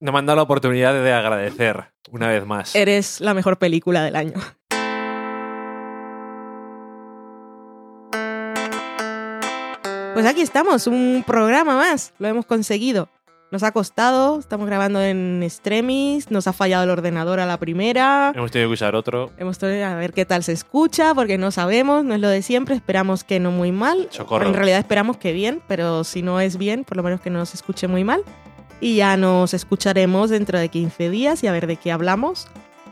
No me han dado la oportunidad de agradecer una vez más. Eres la mejor película del año. Pues aquí estamos, un programa más. Lo hemos conseguido. Nos ha costado, estamos grabando en extremis, nos ha fallado el ordenador a la primera. Hemos tenido que usar otro. Hemos tenido a ver qué tal se escucha, porque no sabemos, no es lo de siempre, esperamos que no muy mal. Socorro. En realidad esperamos que bien, pero si no es bien, por lo menos que no se escuche muy mal. Y ya nos escucharemos dentro de 15 días y a ver de qué hablamos.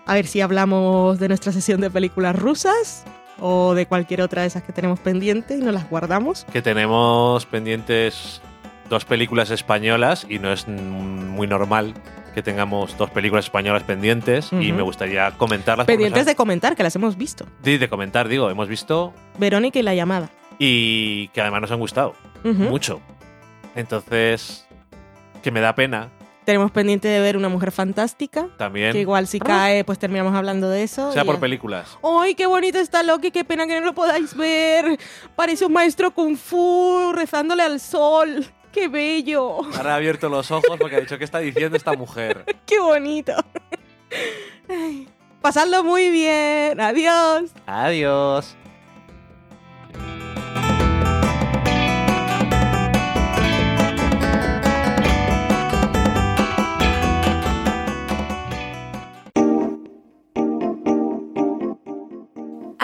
A ver si hablamos de nuestra sesión de películas rusas o de cualquier otra de esas que tenemos pendiente y nos las guardamos. Que tenemos pendientes dos películas españolas y no es muy normal que tengamos dos películas españolas pendientes y me gustaría comentarlas. Pendientes de comentar, que las hemos visto. han- de, comentar, digo, hemos visto Verónica y la llamada. y que además nos han gustado mucho. Entonces, que me da pena Tenemos pendiente de ver Una Mujer Fantástica, también, que igual si cae, pues terminamos hablando de eso. sea y por ya. películas. ¡Ay, qué bonito está Loki! ¡Qué pena que no lo podáis ver! Parece un maestro kung fu rezándole al sol. ¡Qué bello! Ahora ha abierto los ojos porque ha dicho, ¿qué está diciendo esta mujer? ¡Qué bonito! Ay, pasadlo muy bien. Adiós. Adiós.